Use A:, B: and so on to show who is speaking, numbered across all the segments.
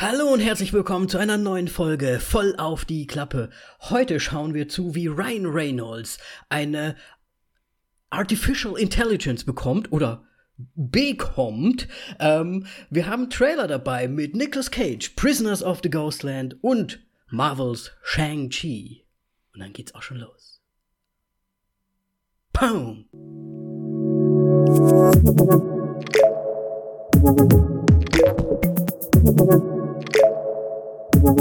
A: Hallo und herzlich willkommen zu einer neuen Folge voll auf die Klappe. Heute schauen wir zu, wie Ryan Reynolds eine Artificial Intelligence bekommt oder bekommt. Ähm, wir haben Trailer dabei mit Nicolas Cage, Prisoners of the Ghostland und Marvels Shang-Chi. Und dann geht's auch schon los. Pow! Hallo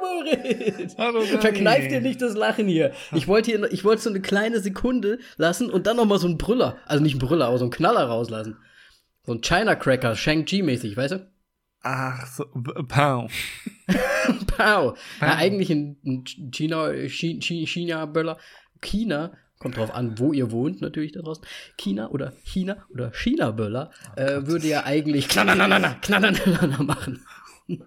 A: Moritz!
B: Hallo Danny.
A: Verkneif dir nicht das Lachen hier. Ich wollte hier, ich wollte so eine kleine Sekunde lassen und dann noch mal so einen Brüller, also nicht einen Brüller, aber so einen Knaller rauslassen. So ein China Cracker, Shang-Chi-mäßig, weißt du?
B: Ach so, Pow.
A: Pow. Ja, eigentlich ein, China, Chi- Chi- China-Böller. China, kommt drauf an, wo ihr wohnt, natürlich da draußen. China oder China oder China-Böller äh, würde ja eigentlich knananana, knananana machen.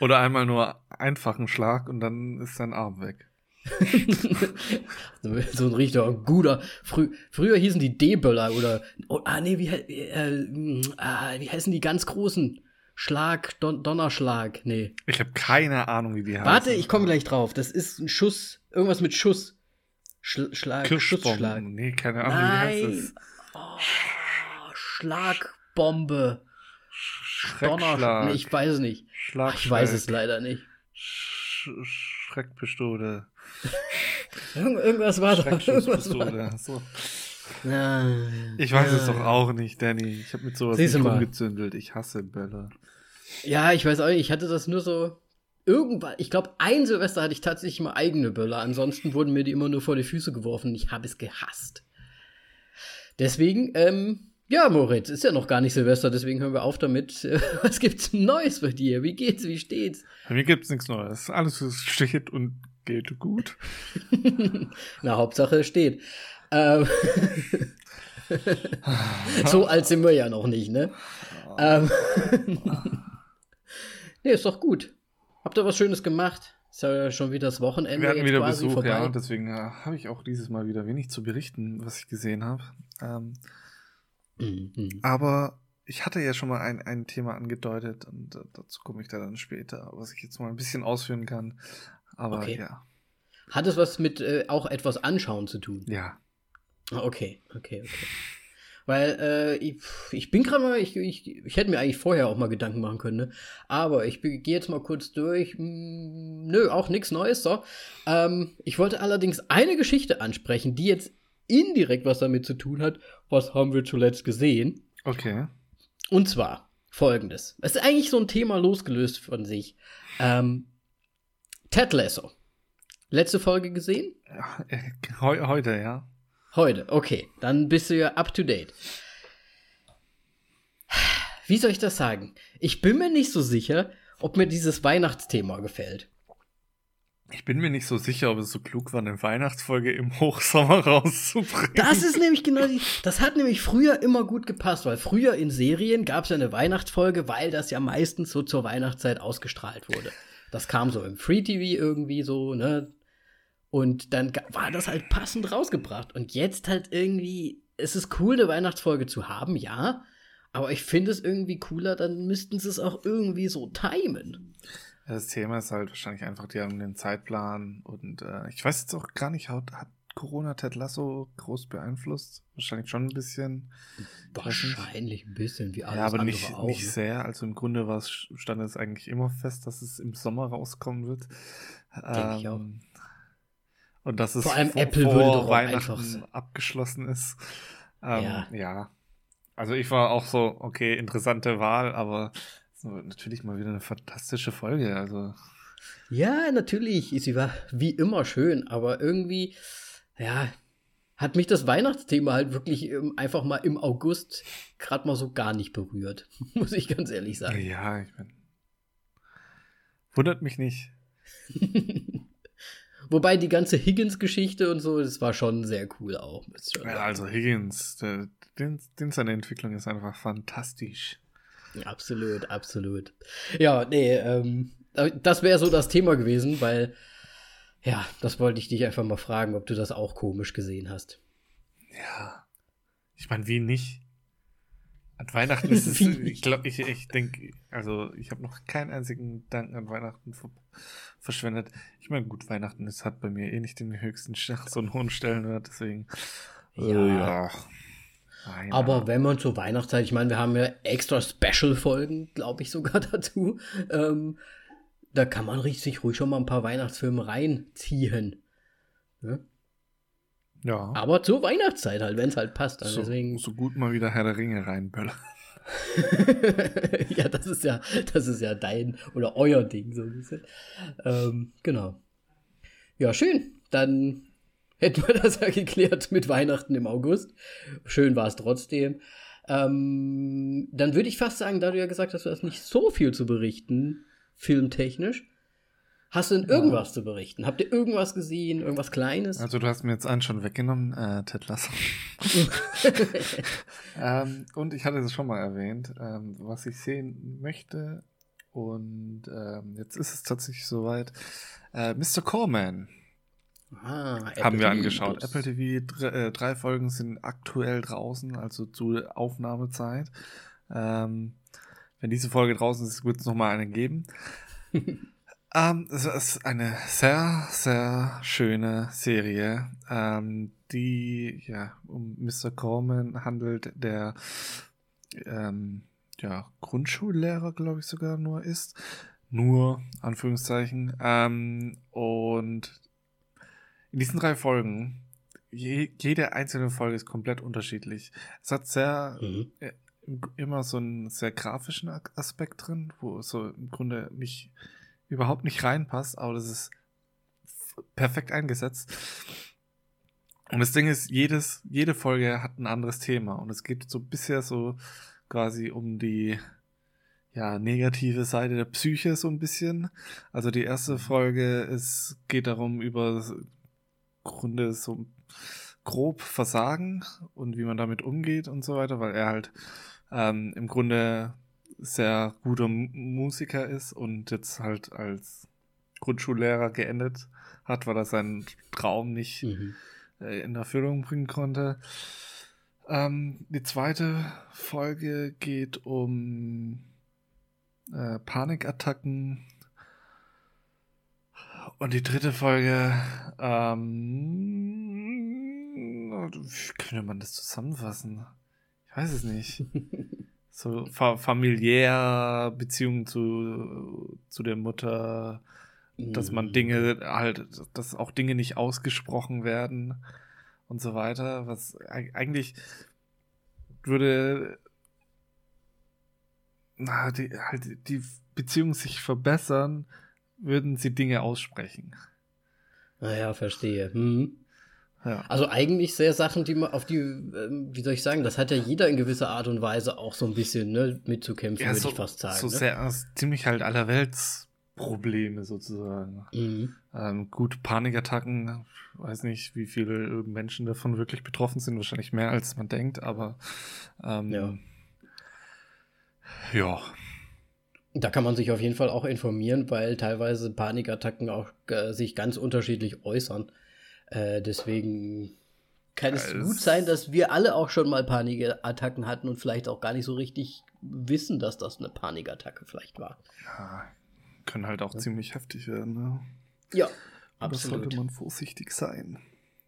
B: Oder einmal nur einfachen Schlag und dann ist dein Arm weg.
A: so ein richtiger guter. Frü früher hießen die D-Böller oder. Oh, ah, nee, wie, äh, mh, ah, wie heißen die ganz großen? Schlag, Don Donnerschlag. Nee.
B: Ich habe keine Ahnung, wie die heißen.
A: Warte, ich komme gleich drauf. Das ist ein Schuss. Irgendwas mit Schuss. Schl Schlag. Schussschlag.
B: Nee, keine Ahnung, wie heißt
A: Nein.
B: es.
A: Oh, Schlagbombe. Donnerschlag. Nee, ich weiß es nicht.
B: Schlag,
A: Ich weiß es leider nicht.
B: Sch Schreckpistole.
A: Irgend irgendwas war da. Irgendwas war da.
B: Schreckschusspistole. So.
A: Ja,
B: Ich weiß es
A: ja.
B: doch auch nicht, Danny. Ich habe mit sowas nicht rumgezündelt. Ich hasse Bälle.
A: Ja, ich weiß auch nicht. Ich hatte das nur so. Irgendwann, ich glaube, ein Silvester hatte ich tatsächlich mal eigene Böller. Ansonsten wurden mir die immer nur vor die Füße geworfen. Ich habe es gehasst. Deswegen, ähm, ja, Moritz, ist ja noch gar nicht Silvester, deswegen hören wir auf damit. Was gibt's Neues bei dir? Wie geht's? Wie steht's?
B: Bei mir gibt's nichts Neues. Alles ist steht und geht gut.
A: Na, Hauptsache es steht. Ähm, so alt sind wir ja noch nicht, ne? Ähm, nee, ist doch gut. Habt ihr was Schönes gemacht? Ist ja schon wieder das Wochenende
B: Wir hatten wieder Besuch,
A: vorbei.
B: ja, deswegen äh, habe ich auch dieses Mal wieder wenig zu berichten, was ich gesehen habe. Ähm,
A: Mhm.
B: aber ich hatte ja schon mal ein, ein Thema angedeutet und äh, dazu komme ich da dann später, was ich jetzt mal ein bisschen ausführen kann. Aber
A: Okay.
B: ja,
A: Hat es was mit äh, auch etwas anschauen zu tun?
B: ja.
A: Ah, Okay, okay, okay. Weil äh, ich, ich bin gerade mal, ich, ich, ich hätte mir eigentlich vorher auch mal Gedanken machen können, ne? aber ich gehe jetzt mal kurz durch. Hm, nö, auch nichts Neues. So. Ähm, ich wollte allerdings eine Geschichte ansprechen, die jetzt indirekt was damit zu tun hat. Was haben wir zuletzt gesehen?
B: Okay.
A: Und zwar folgendes. Es ist eigentlich so ein Thema losgelöst von sich. Ähm, Ted Lasso. Letzte Folge gesehen?
B: Heu, heute, ja.
A: Heute, okay. Dann bist du ja up to date. Wie soll ich das sagen? Ich bin mir nicht so sicher, ob mir dieses Weihnachtsthema gefällt.
B: Ich bin mir nicht so sicher, ob es so klug war, eine Weihnachtsfolge im Hochsommer rauszubringen.
A: Das ist nämlich genau die. Das hat nämlich früher immer gut gepasst, weil früher in Serien gab es ja eine Weihnachtsfolge, weil das ja meistens so zur Weihnachtszeit ausgestrahlt wurde. Das kam so im Free TV irgendwie so, ne? Und dann war das halt passend rausgebracht. Und jetzt halt irgendwie, es ist cool, eine Weihnachtsfolge zu haben, ja. Aber ich finde es irgendwie cooler, dann müssten sie es auch irgendwie so timen.
B: Das Thema ist halt wahrscheinlich einfach, die haben den Zeitplan und äh, ich weiß jetzt auch gar nicht, hat, hat Corona Ted Lasso groß beeinflusst? Wahrscheinlich schon ein bisschen.
A: Wahrscheinlich ein bisschen wie alles
B: ja, aber nicht,
A: auch.
B: nicht
A: ne?
B: sehr. Also im Grunde war es, stand es eigentlich immer fest, dass es im Sommer rauskommen wird.
A: Denk ich auch.
B: Und dass es
A: Vor allem
B: vor,
A: Apple
B: vor Weihnachten
A: einfach-
B: abgeschlossen ist. Ähm,
A: Ja.
B: ja. Also ich war auch so, okay, interessante Wahl, aber natürlich mal wieder eine fantastische Folge. Also
A: Ja, natürlich. Sie war wie immer schön, aber irgendwie, ja, hat mich das Weihnachtsthema halt wirklich ähm, einfach mal im August gerade mal so gar nicht berührt. Muss ich ganz ehrlich sagen.
B: ja, ich mein, wundert mich nicht.
A: Wobei die ganze Higgins-Geschichte und so, das war schon sehr cool auch.
B: Ja, also Higgins, der, den, den seine Entwicklung ist einfach fantastisch.
A: Absolut, absolut. Ja, nee, ähm, das wäre so das Thema gewesen, weil, ja, das wollte ich dich einfach mal fragen, ob du das auch komisch gesehen hast.
B: Ja. Ich meine, wie nicht? An Weihnachten ist es, ich glaube, ich, ich denke, also ich habe noch keinen einzigen Dank an Weihnachten verschwendet. Ich meine, gut, Weihnachten ist, hat bei mir eh nicht den höchsten, so einen hohen Stellenwert, deswegen.
A: Ja. Äh, ja. Aber wenn man zur Weihnachtszeit, ich meine, wir haben ja extra Special-Folgen, glaube ich sogar dazu. Ähm, da kann man sich ruhig schon mal ein paar Weihnachtsfilme reinziehen. Ne? Ja. Aber zur Weihnachtszeit halt, wenn es halt passt.
B: Also so, deswegen... so gut mal wieder Herr der Ringe reinböllern.
A: ja, das ist ja, das ist ja dein oder euer Ding so ein bisschen. Ähm, genau. Ja, schön. Dann hätten wir das ja geklärt mit Weihnachten im August. Schön war es trotzdem. Ähm, dann würde ich fast sagen, da du ja gesagt hast, du hast nicht so viel zu berichten, filmtechnisch, Hast du denn irgendwas ja. zu berichten? Habt ihr irgendwas gesehen? Irgendwas Kleines?
B: Also du hast mir jetzt einen schon weggenommen, äh, Ted Lasso. ähm, und ich hatte es schon mal erwähnt, ähm, was ich sehen möchte. Und ähm, jetzt ist es tatsächlich soweit. Äh, Mr. Corman. Ah, haben wir angeschaut. Plus. Apple TV, drei, äh, drei, Folgen sind aktuell draußen, also zu Aufnahmezeit. Ähm, wenn diese Folge draußen ist, wird es nochmal eine geben. Ähm, es ist eine sehr, sehr schöne Serie, ähm, die ja um Mr. Corman handelt, der ähm, ja, Grundschullehrer, glaube ich, sogar nur ist. Nur, Anführungszeichen. Ähm, und in diesen drei Folgen, je, jede einzelne Folge ist komplett unterschiedlich. Es hat sehr mhm. äh, immer so einen sehr grafischen Aspekt drin, wo so im Grunde nicht überhaupt nicht reinpasst, aber das ist perfekt eingesetzt. Und das Ding ist, jedes, jede Folge hat ein anderes Thema und es geht so bisher so quasi um die ja, negative Seite der Psyche so ein bisschen. Also die erste Folge es geht darum über Grunde so grob Versagen und wie man damit umgeht und so weiter, weil er halt ähm, im Grunde sehr guter Musiker ist und jetzt halt als Grundschullehrer geendet hat, weil er seinen Traum nicht mhm. äh, in Erfüllung bringen konnte. Ähm, die zweite Folge geht um äh, Panikattacken. Und die dritte Folge, ähm, wie könnte man das zusammenfassen? Ich weiß es nicht. so fa familiär Beziehung zu, zu der Mutter, dass man mhm. Dinge halt, dass auch Dinge nicht ausgesprochen werden und so weiter, was eigentlich würde na, die, halt die Beziehung sich verbessern, würden sie Dinge aussprechen.
A: Naja, verstehe. Hm. Ja. Also eigentlich sehr Sachen, die man auf die, ähm, wie soll ich sagen, das hat ja jeder in gewisser Art und Weise auch so ein bisschen ne, mitzukämpfen, ja, würde so, ich fast sagen.
B: So ne? sehr, also ziemlich halt allerweltsprobleme sozusagen. Mhm. Ähm, gut, Panikattacken, weiß nicht, wie viele Menschen davon wirklich betroffen sind, wahrscheinlich mehr als man denkt, aber ähm, ja. ja.
A: Da kann man sich auf jeden Fall auch informieren, weil teilweise Panikattacken auch äh, sich ganz unterschiedlich äußern. Äh, deswegen kann es, es gut sein, dass wir alle auch schon mal Panikattacken hatten und vielleicht auch gar nicht so richtig wissen, dass das eine Panikattacke vielleicht war.
B: Ja, können halt auch ja. ziemlich heftig werden. Ne?
A: Ja,
B: absolut. Da sollte man vorsichtig sein.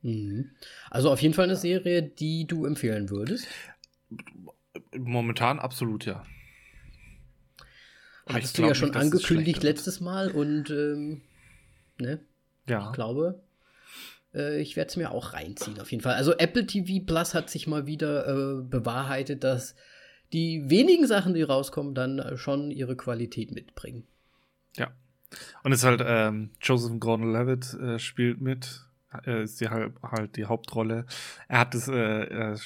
A: Mhm. Also auf jeden Fall eine Serie, die du empfehlen würdest.
B: Momentan absolut, ja.
A: Und Hattest du ja schon nicht, angekündigt letztes Mal und ähm, ne? Ja. Ich glaube, äh, ich werde es mir auch reinziehen, auf jeden Fall. Also Apple TV Plus hat sich mal wieder äh, bewahrheitet, dass die wenigen Sachen, die rauskommen, dann äh, schon ihre Qualität mitbringen.
B: Ja. Und es ist halt, ähm, Joseph Gordon-Levitt äh, spielt mit, er ist die, halt, die Hauptrolle. Er hat es, äh, er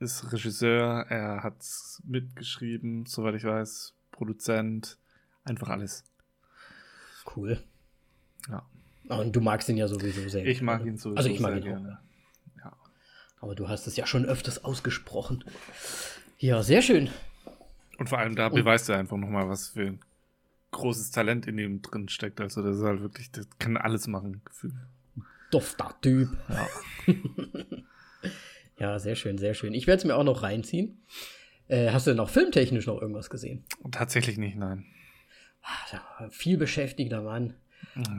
B: ist Regisseur, er hat mitgeschrieben, soweit ich weiß, Produzent, einfach alles.
A: Cool. Ja. Und du magst ihn ja sowieso sehr.
B: Ich mag ihn sowieso
A: also ich mag sehr ihn gerne. Ja. Aber du hast es ja schon öfters ausgesprochen. Ja, sehr schön.
B: Und vor allem da Und beweist er einfach nochmal, was für ein großes Talent in ihm drin steckt. Also das ist halt wirklich, das kann alles machen, Gefühl.
A: Dofter Typ. Ja. ja, sehr schön, sehr schön. Ich werde es mir auch noch reinziehen. Äh, hast du denn auch filmtechnisch noch irgendwas gesehen?
B: Tatsächlich nicht, nein.
A: Ach, viel beschäftigter Mann.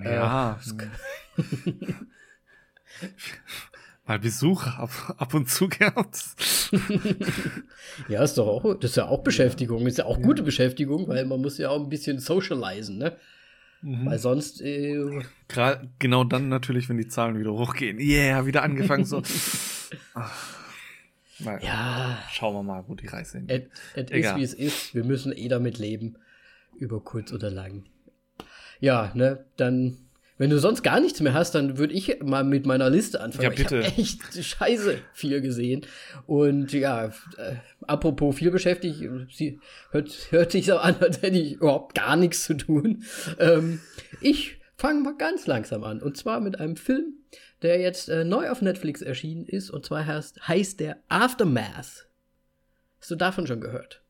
B: Ja. Äh, Mal Besuch ab, ab und zu gehabt.
A: ja, ist doch auch, das ist ja auch Beschäftigung, ist ja auch gute Beschäftigung, weil man muss ja auch ein bisschen socialisen, ne? Mhm. Weil sonst. Äh,
B: Gerade genau dann natürlich, wenn die Zahlen wieder hochgehen. Yeah, wieder angefangen so.
A: Mal, ja.
B: Schauen wir mal, wo die Reise
A: hingeht. Es ist, wie es ist. Wir müssen eh damit leben. Über kurz oder lang. Ja, ne, dann wenn du sonst gar nichts mehr hast, dann würde ich mal mit meiner Liste anfangen. Ja, bitte. Ich habe echt scheiße viel gesehen. Und ja, äh, apropos viel beschäftigt, sie hört, hört sich so an, als hätte ich überhaupt gar nichts zu tun. Ähm, ich fange mal ganz langsam an. Und zwar mit einem Film, der jetzt äh, neu auf Netflix erschienen ist. Und zwar heißt, heißt der Aftermath. Hast du davon schon gehört?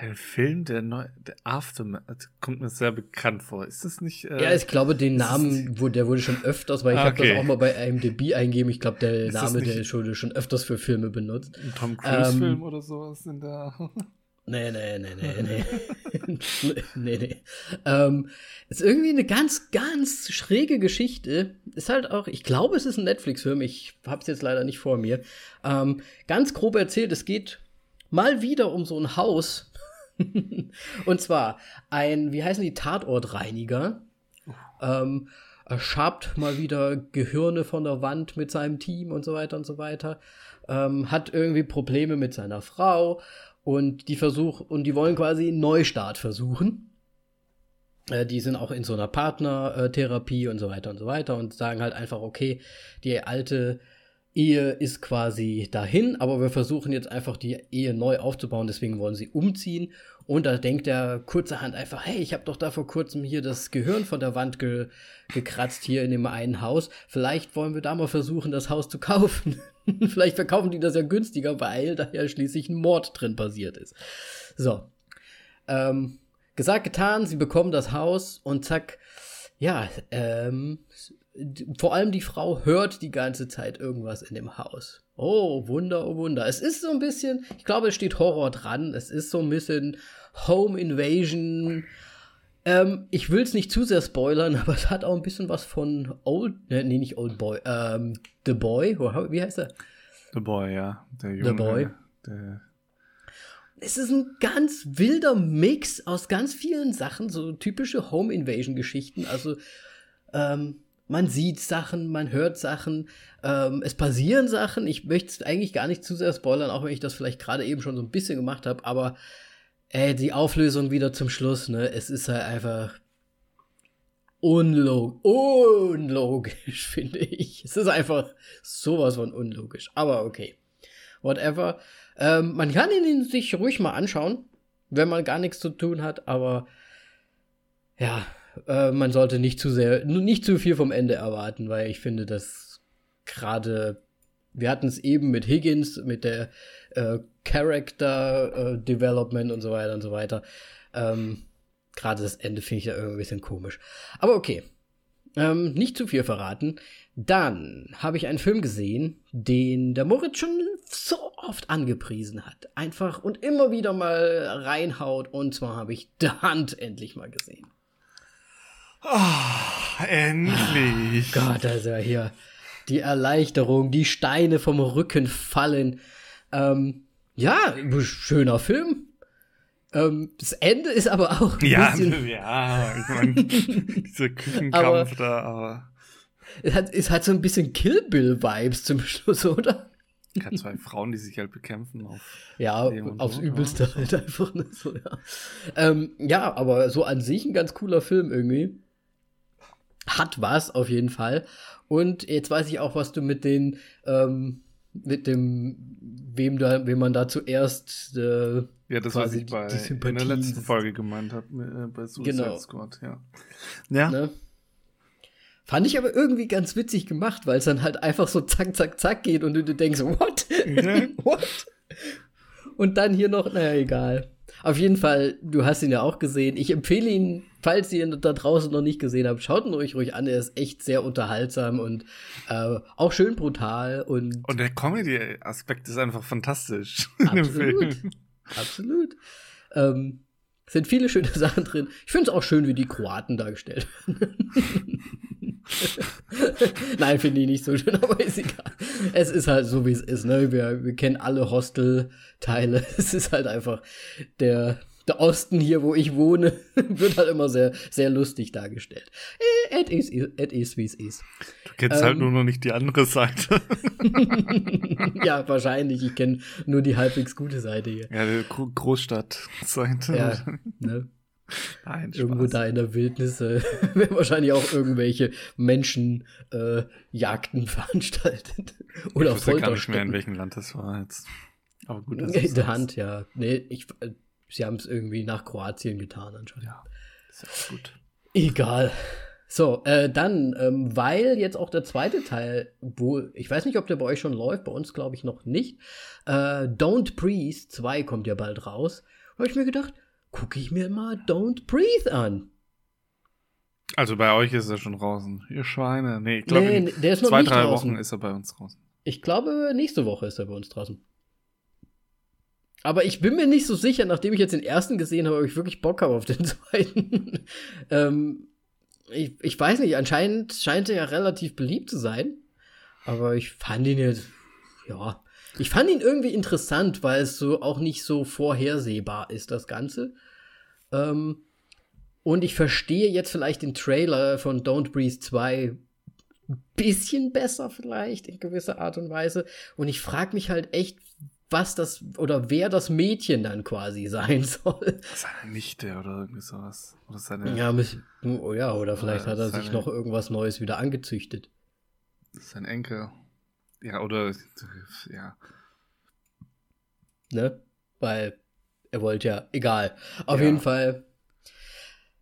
B: Ein Film, der neu, der Aftermath, kommt mir sehr bekannt vor. Ist das nicht?
A: Äh, ja, ich glaube, den Namen, wo, der wurde schon öfters, weil ich ah, okay. habe das auch mal bei IMDb eingeben. Ich glaube, der ist Name, der wurde schon öfters für Filme benutzt.
B: Ein Tom Cruise-Film ähm, oder sowas in der.
A: Nee, nee, nee, nee, nee. nee, nee. Ähm, ist irgendwie eine ganz, ganz schräge Geschichte. Ist halt auch, ich glaube, es ist ein Netflix-Film. Ich hab's jetzt leider nicht vor mir. Ähm, ganz grob erzählt, es geht mal wieder um so ein Haus, und zwar ein, wie heißen die, Tatortreiniger. Ähm, schabt mal wieder Gehirne von der Wand mit seinem Team und so weiter und so weiter. Ähm, hat irgendwie Probleme mit seiner Frau und die versuch und die wollen quasi einen Neustart versuchen. Äh, die sind auch in so einer Partnertherapie und so weiter und so weiter und sagen halt einfach, okay, die alte Ehe ist quasi dahin, aber wir versuchen jetzt einfach die Ehe neu aufzubauen, deswegen wollen sie umziehen. Und da denkt er kurzerhand einfach, hey, ich habe doch da vor kurzem hier das Gehirn von der Wand ge gekratzt hier in dem einen Haus. Vielleicht wollen wir da mal versuchen, das Haus zu kaufen. Vielleicht verkaufen die das ja günstiger, weil da ja schließlich ein Mord drin passiert ist. So. Ähm, gesagt, getan, sie bekommen das Haus und zack, ja, ähm, vor allem die Frau hört die ganze Zeit irgendwas in dem Haus. Oh, Wunder, oh Wunder. Es ist so ein bisschen, ich glaube, es steht Horror dran. Es ist so ein bisschen Home Invasion. Ähm, ich will es nicht zu sehr spoilern, aber es hat auch ein bisschen was von Old, äh, nee, nicht Old Boy, ähm, The Boy, wie heißt er?
B: The Boy, ja.
A: Der Junge, The Boy. Der es ist ein ganz wilder Mix aus ganz vielen Sachen, so typische Home Invasion Geschichten. Also ähm, man sieht Sachen, man hört Sachen, ähm, es passieren Sachen. Ich möchte es eigentlich gar nicht zu sehr spoilern, auch wenn ich das vielleicht gerade eben schon so ein bisschen gemacht habe, aber äh, die Auflösung wieder zum Schluss, ne? Es ist halt einfach unlog unlogisch, finde ich. Es ist einfach sowas von unlogisch. Aber okay. Whatever. Ähm, man kann ihn sich ruhig mal anschauen, wenn man gar nichts zu tun hat, aber ja, äh, man sollte nicht zu sehr, nicht zu viel vom Ende erwarten, weil ich finde, dass gerade, wir hatten es eben mit Higgins, mit der äh, Character äh, Development und so weiter und so weiter. Ähm, gerade das Ende finde ich da irgendwie ein bisschen komisch. Aber okay. Ähm, nicht zu viel verraten. Dann habe ich einen Film gesehen, den der Moritz schon so oft angepriesen hat. Einfach und immer wieder mal reinhaut. Und zwar habe ich The Hand endlich mal gesehen.
B: Oh, endlich.
A: Oh Gott, also hier die Erleichterung, die Steine vom Rücken fallen. Ähm, ja, schöner Film. Ähm, das Ende ist aber auch
B: ja, ja, ich meine, dieser Küchenkampf da, aber
A: es hat, es hat so ein bisschen Kill Bill Vibes zum Schluss, oder?
B: Ja, zwei Frauen, die sich halt bekämpfen auf
A: ja aufs so, Übelste ja. halt einfach ne, so ja. Ähm, ja, aber so an sich ein ganz cooler Film irgendwie hat was auf jeden Fall. Und jetzt weiß ich auch, was du mit den, ähm, mit dem, wem da, wem man da zuerst äh,
B: ja, das was ich bei in der letzten Folge gemeint habe, äh, bei Suicide genau. Squad, ja. Ja. Ne?
A: Fand ich aber irgendwie ganz witzig gemacht, weil es dann halt einfach so zack, zack, zack geht und du, du denkst, what? Mhm. what? Und dann hier noch, naja, egal. Auf jeden Fall, du hast ihn ja auch gesehen. Ich empfehle ihn, falls ihr ihn da draußen noch nicht gesehen habt, schaut ihn euch ruhig an. Er ist echt sehr unterhaltsam und äh, auch schön brutal. Und,
B: und der Comedy-Aspekt ist einfach fantastisch.
A: Absolut. Absolut. Ähm, sind viele schöne Sachen drin. Ich finde es auch schön, wie die Kroaten dargestellt werden. Nein, finde ich nicht so schön, aber ist egal. Es ist halt so, wie es ist. Ne? Wir, wir kennen alle Hostel-Teile. Es ist halt einfach der, der Osten hier, wo ich wohne, wird halt immer sehr, sehr lustig dargestellt. It is, it is wie es ist.
B: Du kennst halt ähm, halt nur noch nicht die andere Seite.
A: ja, wahrscheinlich. Ich kenne nur die halbwegs gute Seite hier.
B: Ja, die Großstadt-Seite.
A: Ja, ne? Nein, Irgendwo da in der Wildnis äh, werden wahrscheinlich auch irgendwelche Menschen äh, veranstaltet. Oder
B: ich weiß gar nicht mehr, in welchem Land das war jetzt.
A: Aber gut, das In der Hand, ja. Nee, ich, äh, sie haben es irgendwie nach Kroatien getan anscheinend. Ja, ist ja gut. Egal. So, äh, dann, ähm, weil jetzt auch der zweite Teil, wo, ich weiß nicht, ob der bei euch schon läuft, bei uns glaube ich noch nicht. Äh, Don't Breathe 2 kommt ja bald raus. Habe ich mir gedacht, gucke ich mir mal Don't Breathe an.
B: Also bei euch ist er schon draußen. Ihr Schweine. Nee, ich glaube, nee, der ist noch zwei, drei draußen. Wochen ist er bei uns draußen.
A: Ich glaube, nächste Woche ist er bei uns draußen. Aber ich bin mir nicht so sicher, nachdem ich jetzt den ersten gesehen habe, ob ich wirklich Bock habe auf den zweiten. ähm, ich, ich weiß nicht, anscheinend scheint er ja relativ beliebt zu sein. Aber ich fand ihn jetzt, ja, ich fand ihn irgendwie interessant, weil es so auch nicht so vorhersehbar ist, das Ganze. Ähm, und ich verstehe jetzt vielleicht den Trailer von Don't Breathe 2 ein bisschen besser vielleicht in gewisser Art und Weise. Und ich frage mich halt echt, was das oder wer das Mädchen dann quasi sein soll.
B: Seine Nichte oder irgendwie sowas. Oder seine,
A: ja, oh ja, oder vielleicht oder hat er seine, sich noch irgendwas Neues wieder angezüchtet.
B: Sein Enkel. Ja, oder ja.
A: Ne? Weil er wollte ja, egal. Auf ja. jeden Fall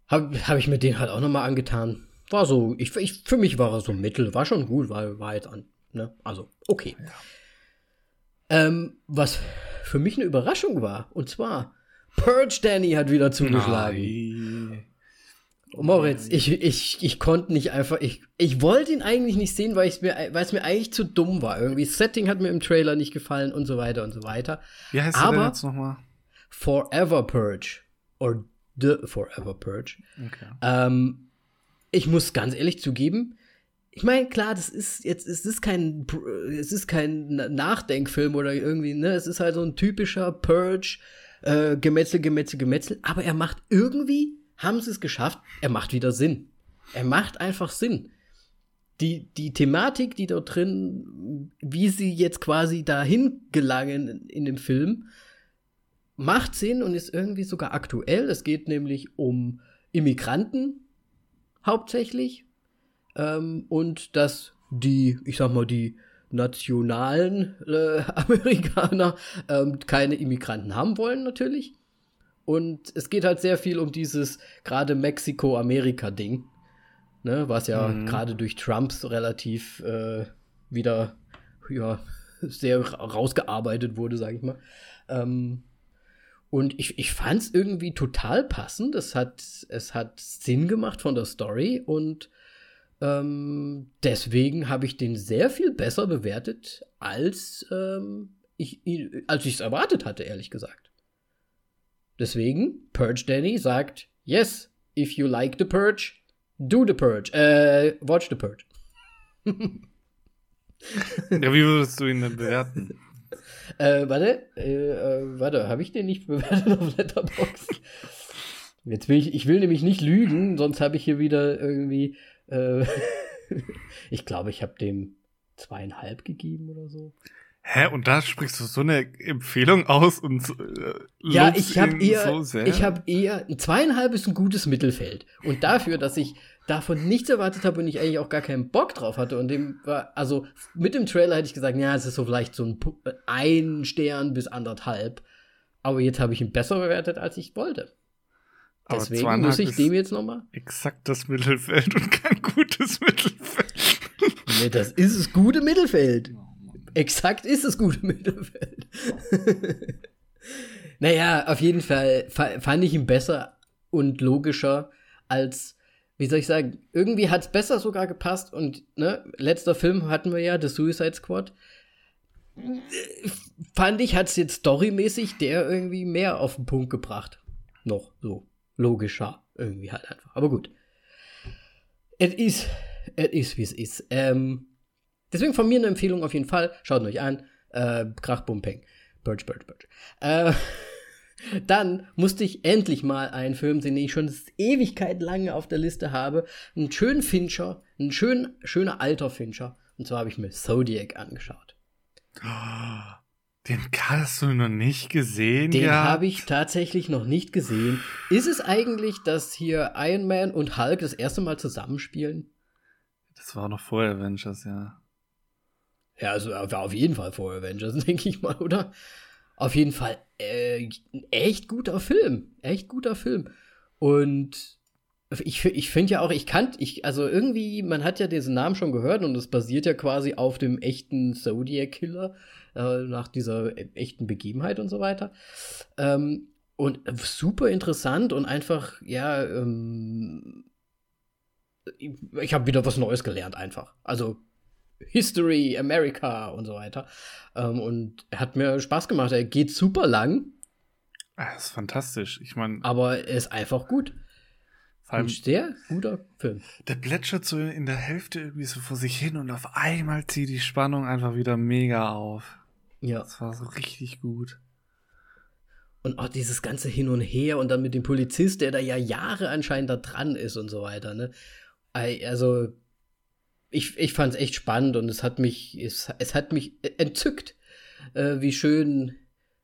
A: habe hab ich mir den halt auch nochmal angetan. War so, ich, ich, für mich war er so mittel, war schon gut, war, war jetzt an. Ne? Also, okay. Ja. Ähm, was für mich eine Überraschung war, und zwar, Purge Danny hat wieder zugeschlagen. Nein. Moritz, ich, ich, ich konnte nicht einfach, ich, ich wollte ihn eigentlich nicht sehen, weil, mir, weil es mir eigentlich zu dumm war. Irgendwie, das Setting hat mir im Trailer nicht gefallen und so weiter und so weiter.
B: Wie heißt Aber der jetzt nochmal?
A: Forever Purge. Or The Forever Purge. Okay. Ähm, ich muss ganz ehrlich zugeben, ich meine, klar, das ist jetzt, es ist kein, es ist kein Nachdenkfilm oder irgendwie, ne, es ist halt so ein typischer Purge, äh, Gemetzel, Gemetzel, Gemetzel, aber er macht irgendwie haben sie es geschafft, er macht wieder Sinn. Er macht einfach Sinn. Die, die Thematik, die dort drin, wie sie jetzt quasi dahin gelangen in dem Film, macht Sinn und ist irgendwie sogar aktuell. Es geht nämlich um Immigranten hauptsächlich ähm, und dass die, ich sag mal, die nationalen äh, Amerikaner ähm, keine Immigranten haben wollen natürlich und es geht halt sehr viel um dieses gerade Mexiko-Amerika-Ding, ne, was ja mhm. gerade durch Trumps relativ äh, wieder ja, sehr rausgearbeitet wurde, sag ich mal. Ähm, und ich, ich fand es irgendwie total passend. Es hat, es hat Sinn gemacht von der Story und ähm, deswegen habe ich den sehr viel besser bewertet, als ähm, ich es erwartet hatte, ehrlich gesagt. Deswegen, Purge Danny sagt, yes, if you like the Purge, do the Purge. Äh, watch the Purge.
B: ja, wie würdest du ihn denn bewerten?
A: Äh, warte, äh, äh, warte, habe ich den nicht bewertet auf Letterboxd? Jetzt will ich, ich will nämlich nicht lügen, sonst habe ich hier wieder irgendwie, äh, ich glaube, ich habe dem zweieinhalb gegeben oder so.
B: Hä? Und da sprichst du so eine Empfehlung aus und
A: äh, ja, ich habe eher, so sehr. ich habe eher zweieinhalb ist ein gutes Mittelfeld und dafür, dass ich davon nichts erwartet habe und ich eigentlich auch gar keinen Bock drauf hatte und dem war also mit dem Trailer hätte ich gesagt, ja, es ist so vielleicht so ein, ein Stern bis anderthalb, aber jetzt habe ich ihn besser bewertet, als ich wollte. Deswegen muss ich dem jetzt nochmal.
B: Exakt das Mittelfeld und kein gutes Mittelfeld.
A: nee, das ist das gute Mittelfeld. Exakt ist das gute Mittelfeld. naja, auf jeden Fall fand ich ihn besser und logischer als, wie soll ich sagen, irgendwie hat es besser sogar gepasst und, ne, letzter Film hatten wir ja, The Suicide Squad. Fand ich, hat es jetzt storymäßig der irgendwie mehr auf den Punkt gebracht. Noch so logischer irgendwie halt einfach. Aber gut. Es ist, es ist, wie es ist. Ähm, deswegen von mir eine Empfehlung auf jeden Fall. Schaut euch an. Äh, Krach, Bum. Birch, Birch, Birch. Äh, dann musste ich endlich mal einen Film sehen, den ich schon Ewigkeit lange auf der Liste habe. Einen schönen Fincher, ein schön, schöner alter Fincher. Und zwar habe ich mir Zodiac angeschaut.
B: Den hast du noch nicht gesehen?
A: Den habe ich tatsächlich noch nicht gesehen. Ist es eigentlich, dass hier Iron Man und Hulk das erste Mal zusammenspielen?
B: Das war noch vor Avengers, ja.
A: Ja, also war auf jeden Fall vor Avengers, denke ich mal, oder? Auf jeden Fall äh, echt guter Film. Echt guter Film. Und ich, ich finde ja auch, ich kann, ich, also irgendwie, man hat ja diesen Namen schon gehört und es basiert ja quasi auf dem echten Zodiac Killer, äh, nach dieser echten Begebenheit und so weiter. Ähm, und super interessant und einfach, ja, ähm, ich, ich habe wieder was Neues gelernt einfach. Also History, America und so weiter. Ähm, und er hat mir Spaß gemacht. Er geht super lang.
B: Ah, das ist fantastisch. Ich meine.
A: Aber er ist einfach gut. Ein sehr guter Film.
B: Der plätschert so in der Hälfte irgendwie so vor sich hin und auf einmal zieht die Spannung einfach wieder mega auf. Ja. Das war so richtig gut.
A: Und auch dieses ganze Hin und Her und dann mit dem Polizist, der da ja Jahre anscheinend da dran ist und so weiter, ne? Also, ich, ich fand es echt spannend und es hat mich, es, es hat mich entzückt, äh, wie schön,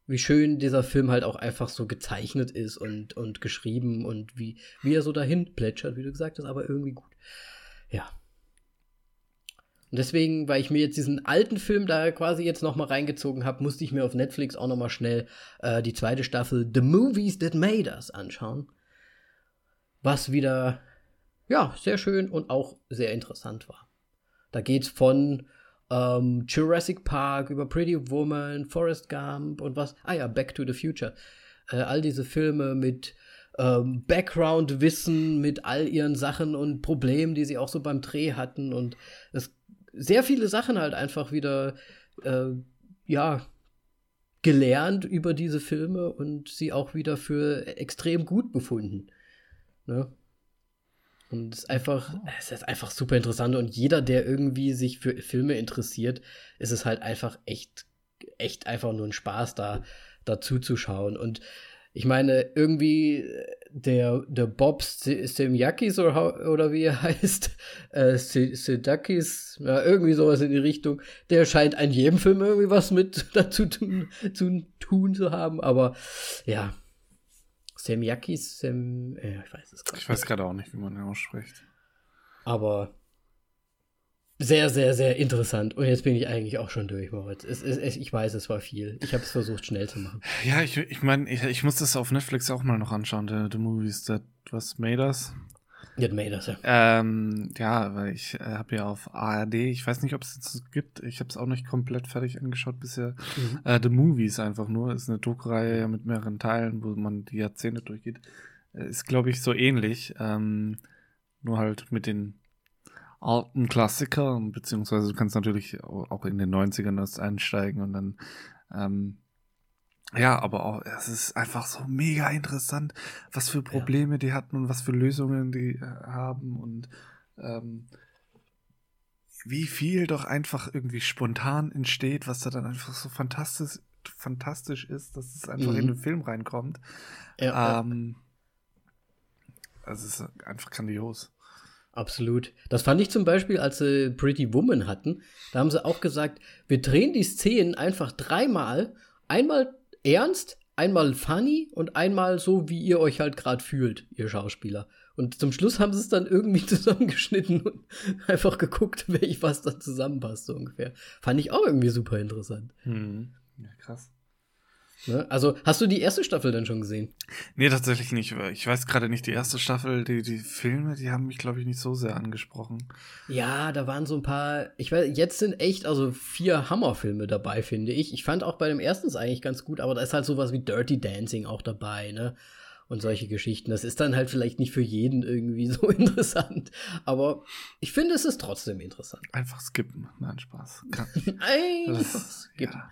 A: wie schön dieser Film halt auch einfach so gezeichnet ist und, und geschrieben und wie, wie er so dahin plätschert, wie du gesagt hast, aber irgendwie gut. Ja. Und deswegen, weil ich mir jetzt diesen alten Film da quasi jetzt noch mal reingezogen habe, musste ich mir auf Netflix auch noch mal schnell äh, die zweite Staffel The Movies That Made Us anschauen. Was wieder, ja, sehr schön und auch sehr interessant war. Da geht's von ähm, Jurassic Park über Pretty Woman, Forrest Gump und was. Ah ja, Back to the Future. Äh, all diese Filme mit ähm, Background-Wissen, mit all ihren Sachen und Problemen, die sie auch so beim Dreh hatten und es sehr viele Sachen halt einfach wieder, äh, ja, gelernt über diese Filme und sie auch wieder für extrem gut befunden. Ne? Und es ist einfach, es ist einfach super interessant. Und jeder, der irgendwie sich für Filme interessiert, ist es halt einfach echt, echt einfach nur ein Spaß, da, da zuzuschauen. Und ich meine, irgendwie der, der Bob Semyakis oder, oder wie er heißt, äh, Sedakis, ja, irgendwie sowas in die Richtung, der scheint an jedem Film irgendwie was mit dazu tun, zu tun zu haben. Aber ja, Semyakis, Sem, äh, ich weiß es
B: gerade Ich weiß gerade auch nicht, wie man ihn ausspricht.
A: Aber sehr, sehr, sehr interessant. Und jetzt bin ich eigentlich auch schon durch, Moritz. Es, es, es, ich weiß, es war viel. Ich habe es versucht, schnell zu machen.
B: Ja, ich, ich meine, ich, ich muss das auf Netflix auch mal noch anschauen, the, the Movies That Was Made Us.
A: Get made us,
B: ja. Ähm, ja, weil ich äh, habe ja auf ARD, ich weiß nicht, ob es jetzt gibt, ich habe es auch nicht komplett fertig angeschaut bisher. Mhm. Äh, The Movies einfach nur, ist eine Druckreihe mit mehreren Teilen, wo man die Jahrzehnte durchgeht. Äh, ist, glaube ich, so ähnlich, ähm, nur halt mit den alten Klassikern, beziehungsweise du kannst natürlich auch in den 90ern erst einsteigen und dann ähm, ja, aber auch, es ist einfach so mega interessant, was für Probleme ja. die hatten und was für Lösungen die äh, haben und ähm, wie viel doch einfach irgendwie spontan entsteht, was da dann einfach so fantastisch, fantastisch ist, dass es einfach mhm. in den Film reinkommt. Ja, ähm, also es ist einfach grandios.
A: Absolut. Das fand ich zum Beispiel, als sie Pretty Woman hatten. Da haben sie auch gesagt, wir drehen die Szenen einfach dreimal. Einmal ernst, einmal funny und einmal so, wie ihr euch halt gerade fühlt, ihr Schauspieler. Und zum Schluss haben sie es dann irgendwie zusammengeschnitten und einfach geguckt, welch was da zusammenpasst, so ungefähr. Fand ich auch irgendwie super interessant.
B: Hm. Ja, krass.
A: Ne? Also, hast du die erste Staffel denn schon gesehen?
B: Nee, tatsächlich nicht. Ich weiß gerade nicht, die erste Staffel, die, die Filme, die haben mich, glaube ich, nicht so sehr angesprochen.
A: Ja, da waren so ein paar, ich weiß, jetzt sind echt also vier Hammerfilme dabei, finde ich. Ich fand auch bei dem ersten eigentlich ganz gut, aber da ist halt sowas wie Dirty Dancing auch dabei, ne? Und solche Geschichten. Das ist dann halt vielleicht nicht für jeden irgendwie so interessant. Aber ich finde, es ist trotzdem interessant.
B: Einfach skippen. Nein, Spaß.
A: Einfach skippen. Ja.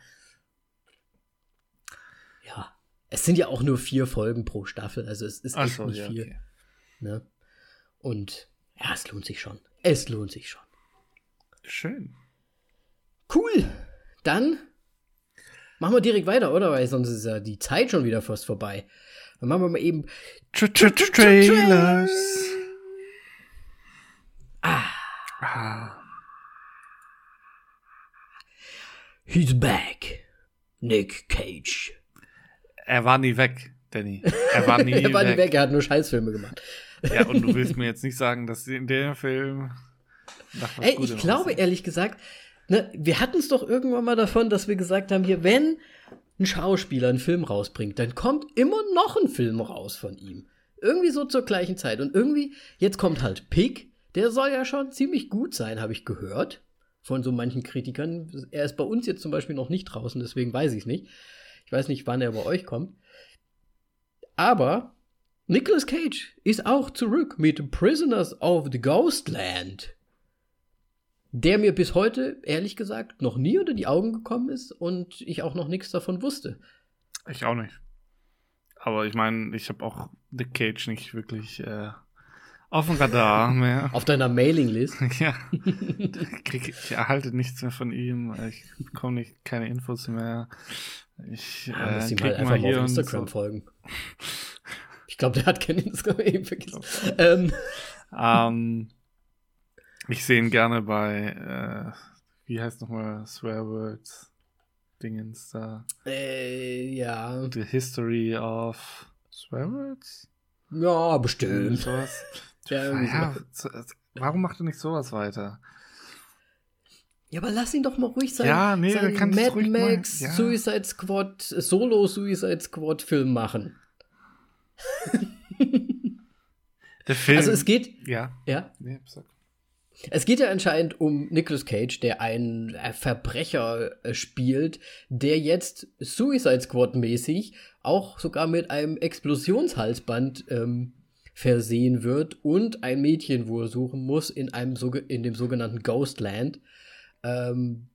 A: Es sind ja auch nur vier Folgen pro Staffel. Also es ist echt so, nicht ja, viel. Okay. Ne? Und ja, es lohnt sich schon. Es lohnt sich schon.
B: Schön.
A: Cool. Dann machen wir direkt weiter, oder? Weil sonst ist ja die Zeit schon wieder fast vorbei. Dann machen wir mal eben Trailers. Ah. ah. He's back. Nick Cage.
B: Er war nie weg, Danny. Er war nie,
A: er war
B: weg.
A: nie weg. Er hat nur Scheißfilme gemacht.
B: Ja, und du willst mir jetzt nicht sagen, dass in dem Film.
A: Ey, ich glaube ehrlich gesagt, ne, wir hatten es doch irgendwann mal davon, dass wir gesagt haben, hier, wenn ein Schauspieler einen Film rausbringt, dann kommt immer noch ein Film raus von ihm. Irgendwie so zur gleichen Zeit. Und irgendwie, jetzt kommt halt Pig, der soll ja schon ziemlich gut sein, habe ich gehört. Von so manchen Kritikern. Er ist bei uns jetzt zum Beispiel noch nicht draußen, deswegen weiß ich es nicht. Ich weiß nicht, wann er bei euch kommt. Aber Nicolas Cage ist auch zurück mit Prisoners of the Ghostland der mir bis heute, ehrlich gesagt, noch nie unter die Augen gekommen ist und ich auch noch nichts davon wusste.
B: Ich auch nicht. Aber ich meine, ich habe auch Nick Cage nicht wirklich äh, auf dem Radar mehr.
A: Auf deiner Mailinglist?
B: ja. Ich erhalte nichts mehr von ihm. Ich bekomme nicht keine Infos mehr. Ich
A: ja, äh, ihm halt einfach mal auf Instagram so. folgen. Ich glaube, der hat kein Instagram eben vergessen.
B: Ähm. ähm ich sehe ihn gerne bei, äh, wie heißt nochmal, Swearwords Dingens da.
A: Äh, ja.
B: The History of Swearwords?
A: Ja, bestimmt.
B: Ja, ja warum macht er nicht sowas weiter?
A: Ja, aber lass ihn doch mal ruhig sein.
B: Ja, nee, sein kann
A: Mad ruhig Max ja. Suicide Squad, Solo Suicide Squad Film machen.
B: Der Film.
A: Also es geht.
B: Ja.
A: Ja. Nee, sag. Es geht ja anscheinend um Nicolas Cage, der einen äh, Verbrecher äh, spielt, der jetzt Suicide Squad mäßig auch sogar mit einem Explosionshalsband ähm, versehen wird und ein Mädchen, wo er suchen muss, in, einem, in dem sogenannten Ghostland. Ähm,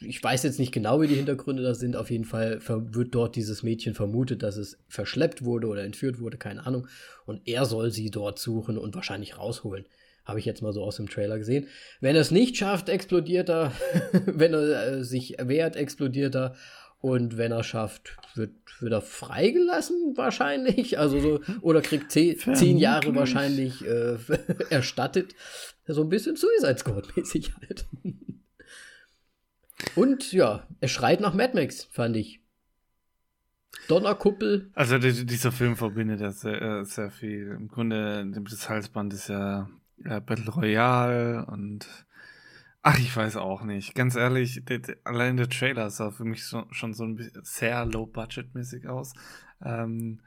A: ich weiß jetzt nicht genau, wie die Hintergründe da sind. Auf jeden Fall wird dort dieses Mädchen vermutet, dass es verschleppt wurde oder entführt wurde, keine Ahnung. Und er soll sie dort suchen und wahrscheinlich rausholen. Habe ich jetzt mal so aus dem Trailer gesehen. Wenn er es nicht schafft, explodiert er. wenn er äh, sich wehrt, explodiert er. Und wenn er schafft, wird, wird er freigelassen, wahrscheinlich. Also so, oder kriegt zehn, zehn Jahre wahrscheinlich äh, erstattet. So ein bisschen Suicide Squad-mäßig halt. Und ja, er schreit nach Mad Max, fand ich. Donnerkuppel.
B: Also dieser Film verbindet ja sehr, äh, sehr viel. Im Grunde, das Halsband ist ja Battle Royale und ach, ich weiß auch nicht. Ganz ehrlich, allein der Trailer sah für mich schon so ein bisschen sehr low-budget-mäßig aus. Ähm,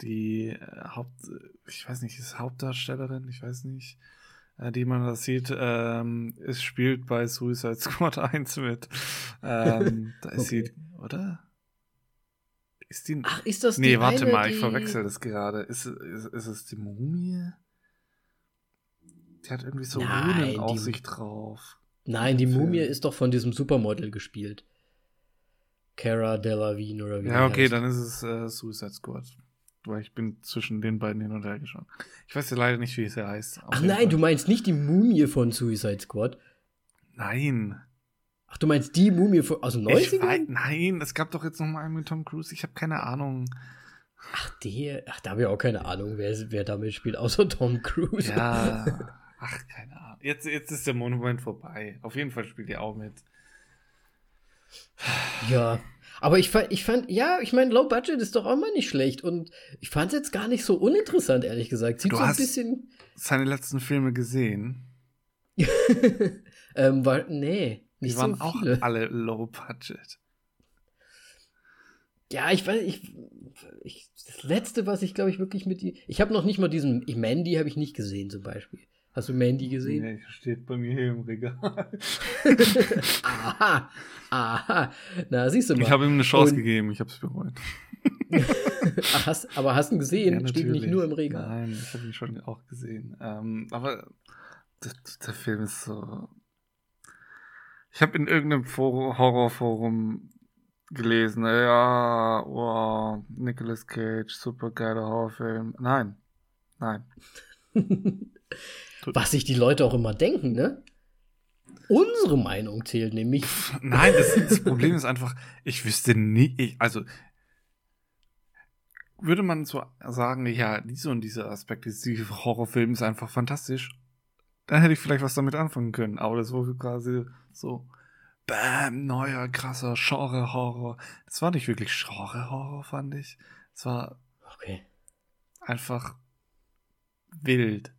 B: die äh, Haupt, ich weiß nicht, ist Hauptdarstellerin, ich weiß nicht, die man da sieht, ähm, es spielt bei Suicide Squad 1 mit. Ähm, da ist okay. sie, oder? Ist die.
A: Ach, ist das
B: nee,
A: die
B: Nee, warte
A: eine,
B: mal, ich verwechsel das gerade. Ist, ist, ist es die Mumie? Die hat irgendwie so Nein, Runen auf sich drauf.
A: Nein, die Mumie ist doch von diesem Supermodel gespielt. Cara Delevingne oder wie
B: Ja, okay, heißt. dann ist es äh, Suicide Squad. Weil ich bin zwischen den beiden hin und her geschaut. Ich weiß ja leider nicht, wie es heißt.
A: Ach nein, Fall. du meinst nicht die Mumie von Suicide Squad?
B: Nein.
A: Ach, du meinst die Mumie von, aus den 90ern?
B: nein, es gab doch jetzt noch mal einen mit Tom Cruise. Ich habe keine Ahnung.
A: Ach, der, ach, da habe ich auch keine Ahnung, wer, wer damit spielt, außer Tom Cruise.
B: Ja. Ach, keine Ahnung. Jetzt, jetzt ist der Monument vorbei. Auf jeden Fall spielt ihr auch mit.
A: Ja, aber ich fand, ich fand, ja, ich meine, Low Budget ist doch auch mal nicht schlecht und ich fand es jetzt gar nicht so uninteressant, ehrlich gesagt. Sieht
B: du
A: so ein
B: hast
A: bisschen.
B: Seine letzten Filme gesehen?
A: ähm, war, nee,
B: nicht Die waren so auch alle Low Budget.
A: ja, ich weiß, ich, ich das letzte, was ich glaube ich wirklich mit ich habe noch nicht mal diesen Mandy habe ich nicht gesehen zum Beispiel. Hast du Mandy gesehen?
B: Nee, steht bei mir hier im Regal.
A: aha, aha. Na, siehst du mal.
B: Ich habe ihm eine Chance Und, gegeben, ich habe es bereut.
A: Ach, hast, aber hast du ihn gesehen? Ja, Steht nicht nur im Regal.
B: Nein, ich habe ihn schon auch gesehen. Ähm, aber der, der, Film ist so. Ich habe in irgendeinem Horrorforum gelesen, ja, wow, Nicolas Cage, super geiler Horrorfilm. Nein, nein.
A: Was sich die Leute auch immer denken, ne? Unsere Meinung zählt nämlich.
B: Nein, das, das Problem ist einfach, ich wüsste nie, ich, also würde man so sagen, ja, diese und diese Aspekte dieses Horrorfilms ist einfach fantastisch, dann hätte ich vielleicht was damit anfangen können. Aber das war quasi so, bam, neuer, krasser Genre-Horror. Das war nicht wirklich Genre-Horror, fand ich. Es war
A: okay.
B: einfach wild.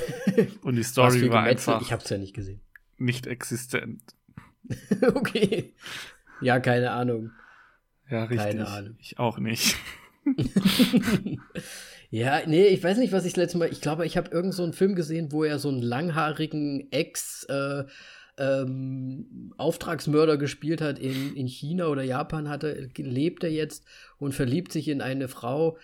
B: Und die Story war einfach.
A: Ich hab's ja nicht gesehen.
B: Nicht existent.
A: okay. Ja, keine Ahnung.
B: Ja, richtig. Keine Ahnung. Ich auch nicht.
A: ja, nee, ich weiß nicht, was ich letztes Mal. Ich glaube, ich habe irgend so einen Film gesehen, wo er so einen langhaarigen Ex- äh, ähm, Auftragsmörder gespielt hat in, in China oder Japan, hatte, lebt er jetzt und verliebt sich in eine Frau,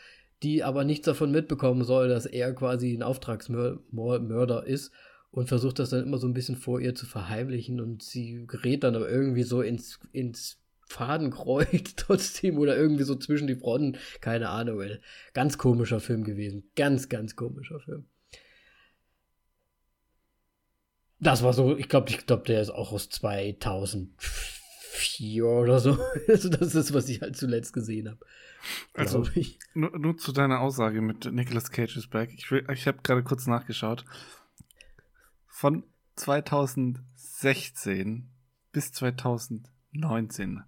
A: die aber nichts davon mitbekommen soll, dass er quasi ein Auftragsmörder ist und versucht das dann immer so ein bisschen vor ihr zu verheimlichen und sie gerät dann aber irgendwie so ins, ins Fadenkreuz trotzdem oder irgendwie so zwischen die Fronten, keine Ahnung, ey. ganz komischer Film gewesen, ganz, ganz komischer Film. Das war so, ich glaube, ich glaube, der ist auch aus 2004 oder so. Also das ist, was ich halt zuletzt gesehen habe.
B: Also, nur, nur, zu deiner Aussage mit Nicolas Cage is back. Ich, ich habe gerade kurz nachgeschaut. Von 2016 bis 2019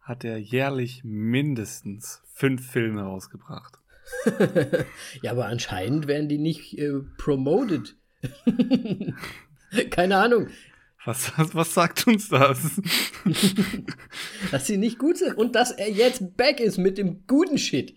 B: hat er jährlich mindestens fünf Filme rausgebracht.
A: ja, aber anscheinend werden die nicht äh, promoted. Keine Ahnung.
B: Was, was sagt uns das?
A: dass sie nicht gut sind und dass er jetzt back ist mit dem guten Shit.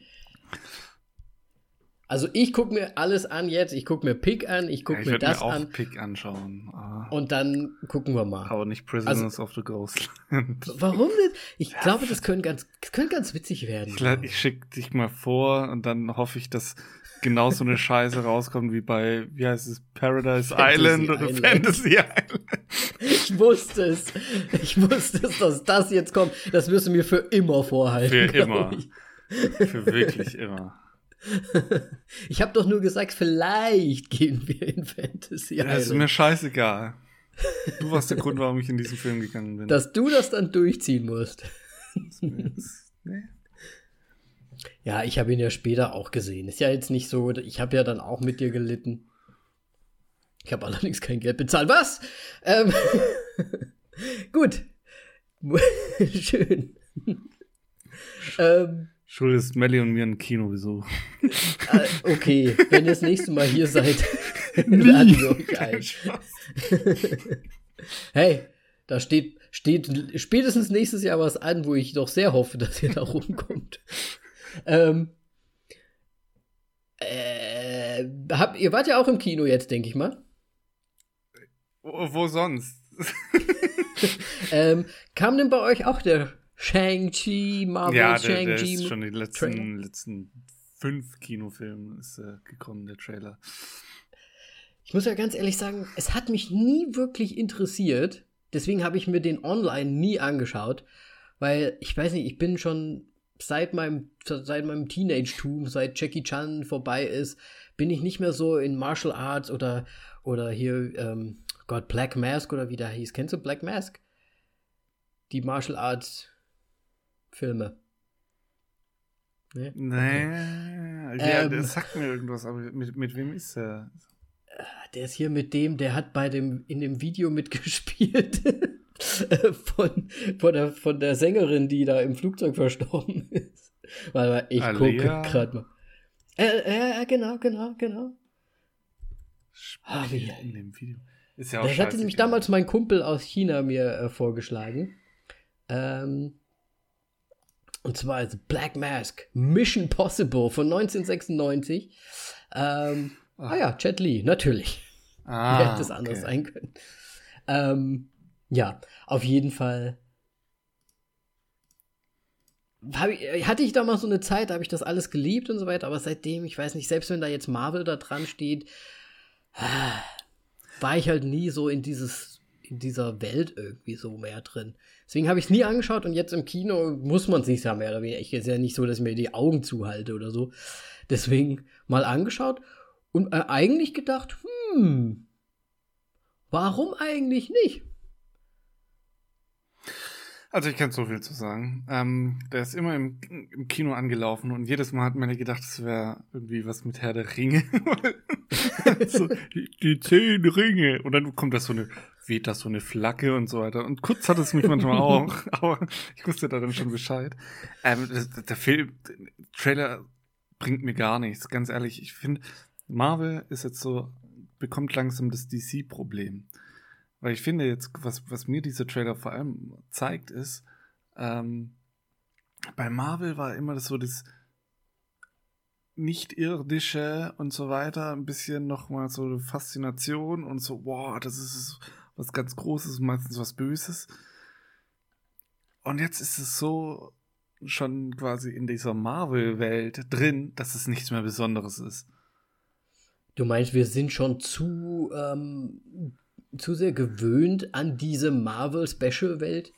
A: Also ich gucke mir alles an jetzt. Ich gucke mir Pick an, ich gucke ja, mir das mir auch an.
B: Pick anschauen.
A: Ah. Und dann gucken wir mal.
B: Aber nicht Prisoners also, of the Ghost.
A: warum nicht? Ich ja, glaube, das könnte ganz, das könnte ganz witzig werden.
B: Ich, ich schicke dich mal vor und dann hoffe ich, dass genau so eine Scheiße rauskommt wie bei, wie heißt es, Paradise Fantasy Island oder Island. Fantasy Island.
A: Ich wusste es. Ich wusste es, dass das jetzt kommt. Das wirst du mir für immer vorhalten.
B: Für immer. Für wirklich immer.
A: Ich habe doch nur gesagt, vielleicht gehen wir in Fantasy
B: Island. Ja, ist mir scheißegal. Du warst der Grund, warum ich in diesen Film gegangen bin.
A: Dass du das dann durchziehen musst. nee. Ja, ich habe ihn ja später auch gesehen. Ist ja jetzt nicht so, ich habe ja dann auch mit dir gelitten. Ich habe allerdings kein Geld bezahlt. Was? Ähm, gut. Schön.
B: ähm, Schuldest Melly und mir einen Kinobesuch.
A: Äh, okay, wenn ihr das nächste Mal hier seid, laden wir euch ein. hey, da steht, steht spätestens nächstes Jahr was an, wo ich doch sehr hoffe, dass ihr da rumkommt. Ähm, äh, hab, ihr wart ja auch im Kino jetzt, denke ich mal.
B: Wo, wo sonst?
A: ähm, kam denn bei euch auch der Shang-Chi, Marvel
B: ja, Shang-Chi? Ja, der ist schon die letzten, letzten fünf Kinofilme ist, äh, gekommen, der Trailer.
A: Ich muss ja ganz ehrlich sagen, es hat mich nie wirklich interessiert. Deswegen habe ich mir den online nie angeschaut. Weil, ich weiß nicht, ich bin schon seit meinem, seit meinem Teenage-Tum, seit Jackie Chan vorbei ist, bin ich nicht mehr so in Martial Arts oder, oder hier, ähm, Gott, Black Mask oder wie der hieß. Kennst du Black Mask? Die Martial Arts Filme.
B: Nee? Nee. Okay. Ja, ähm, das sagt mir irgendwas, aber mit, mit wem ist er?
A: Der ist hier mit dem, der hat bei dem, in dem Video mitgespielt. von, von, der, von der Sängerin, die da im Flugzeug verstorben ist. Warte mal, ich gucke gerade mal. Äh, äh, genau, genau, genau.
B: Ah, wie, in dem Video.
A: Ist ja auch das hatte nämlich damals mein Kumpel aus China mir äh, vorgeschlagen. Ähm, Und zwar ist Black Mask, Mission Possible von 1996. Ähm, ah. ah ja, Jet Li, natürlich. Ah, Hätte es anders okay. sein können. Ähm, ja, auf jeden Fall. Ich, hatte ich da mal so eine Zeit, da habe ich das alles geliebt und so weiter, aber seitdem, ich weiß nicht, selbst wenn da jetzt Marvel da dran steht, war ich halt nie so in dieses, in dieser Welt irgendwie so mehr drin. Deswegen habe ich es nie angeschaut und jetzt im Kino muss man es nicht ja mehr oder weniger. Ich ist ja nicht so, dass ich mir die Augen zuhalte oder so. Deswegen mal angeschaut und äh, eigentlich gedacht, hm, warum eigentlich nicht?
B: Also ich kann so viel zu sagen. Ähm, der ist immer im, im Kino angelaufen und jedes Mal hat man ja gedacht, es wäre irgendwie was mit Herr der Ringe. so, die, die, zehn Ringe. Und dann kommt das so eine, weht das so eine Flagge und so weiter. Und kurz hat es mich manchmal auch, aber ich wusste da dann schon Bescheid. Ähm, der, der Film, der Trailer bringt mir gar nichts, ganz ehrlich. Ich finde, Marvel ist jetzt so, bekommt langsam das DC-Problem. Weil ich finde jetzt, was, was mir dieser Trailer vor allem zeigt, ist, ähm, bei Marvel war immer das so das nicht-irdische und so weiter, ein bisschen nochmal so eine Faszination und so, wow, das ist was ganz Großes, meistens was Böses. Und jetzt ist es so schon quasi in dieser Marvel-Welt drin, dass es nichts mehr Besonderes ist.
A: Du meinst, wir sind schon zu ähm, zu sehr gewöhnt an diese Marvel-Special-Welt?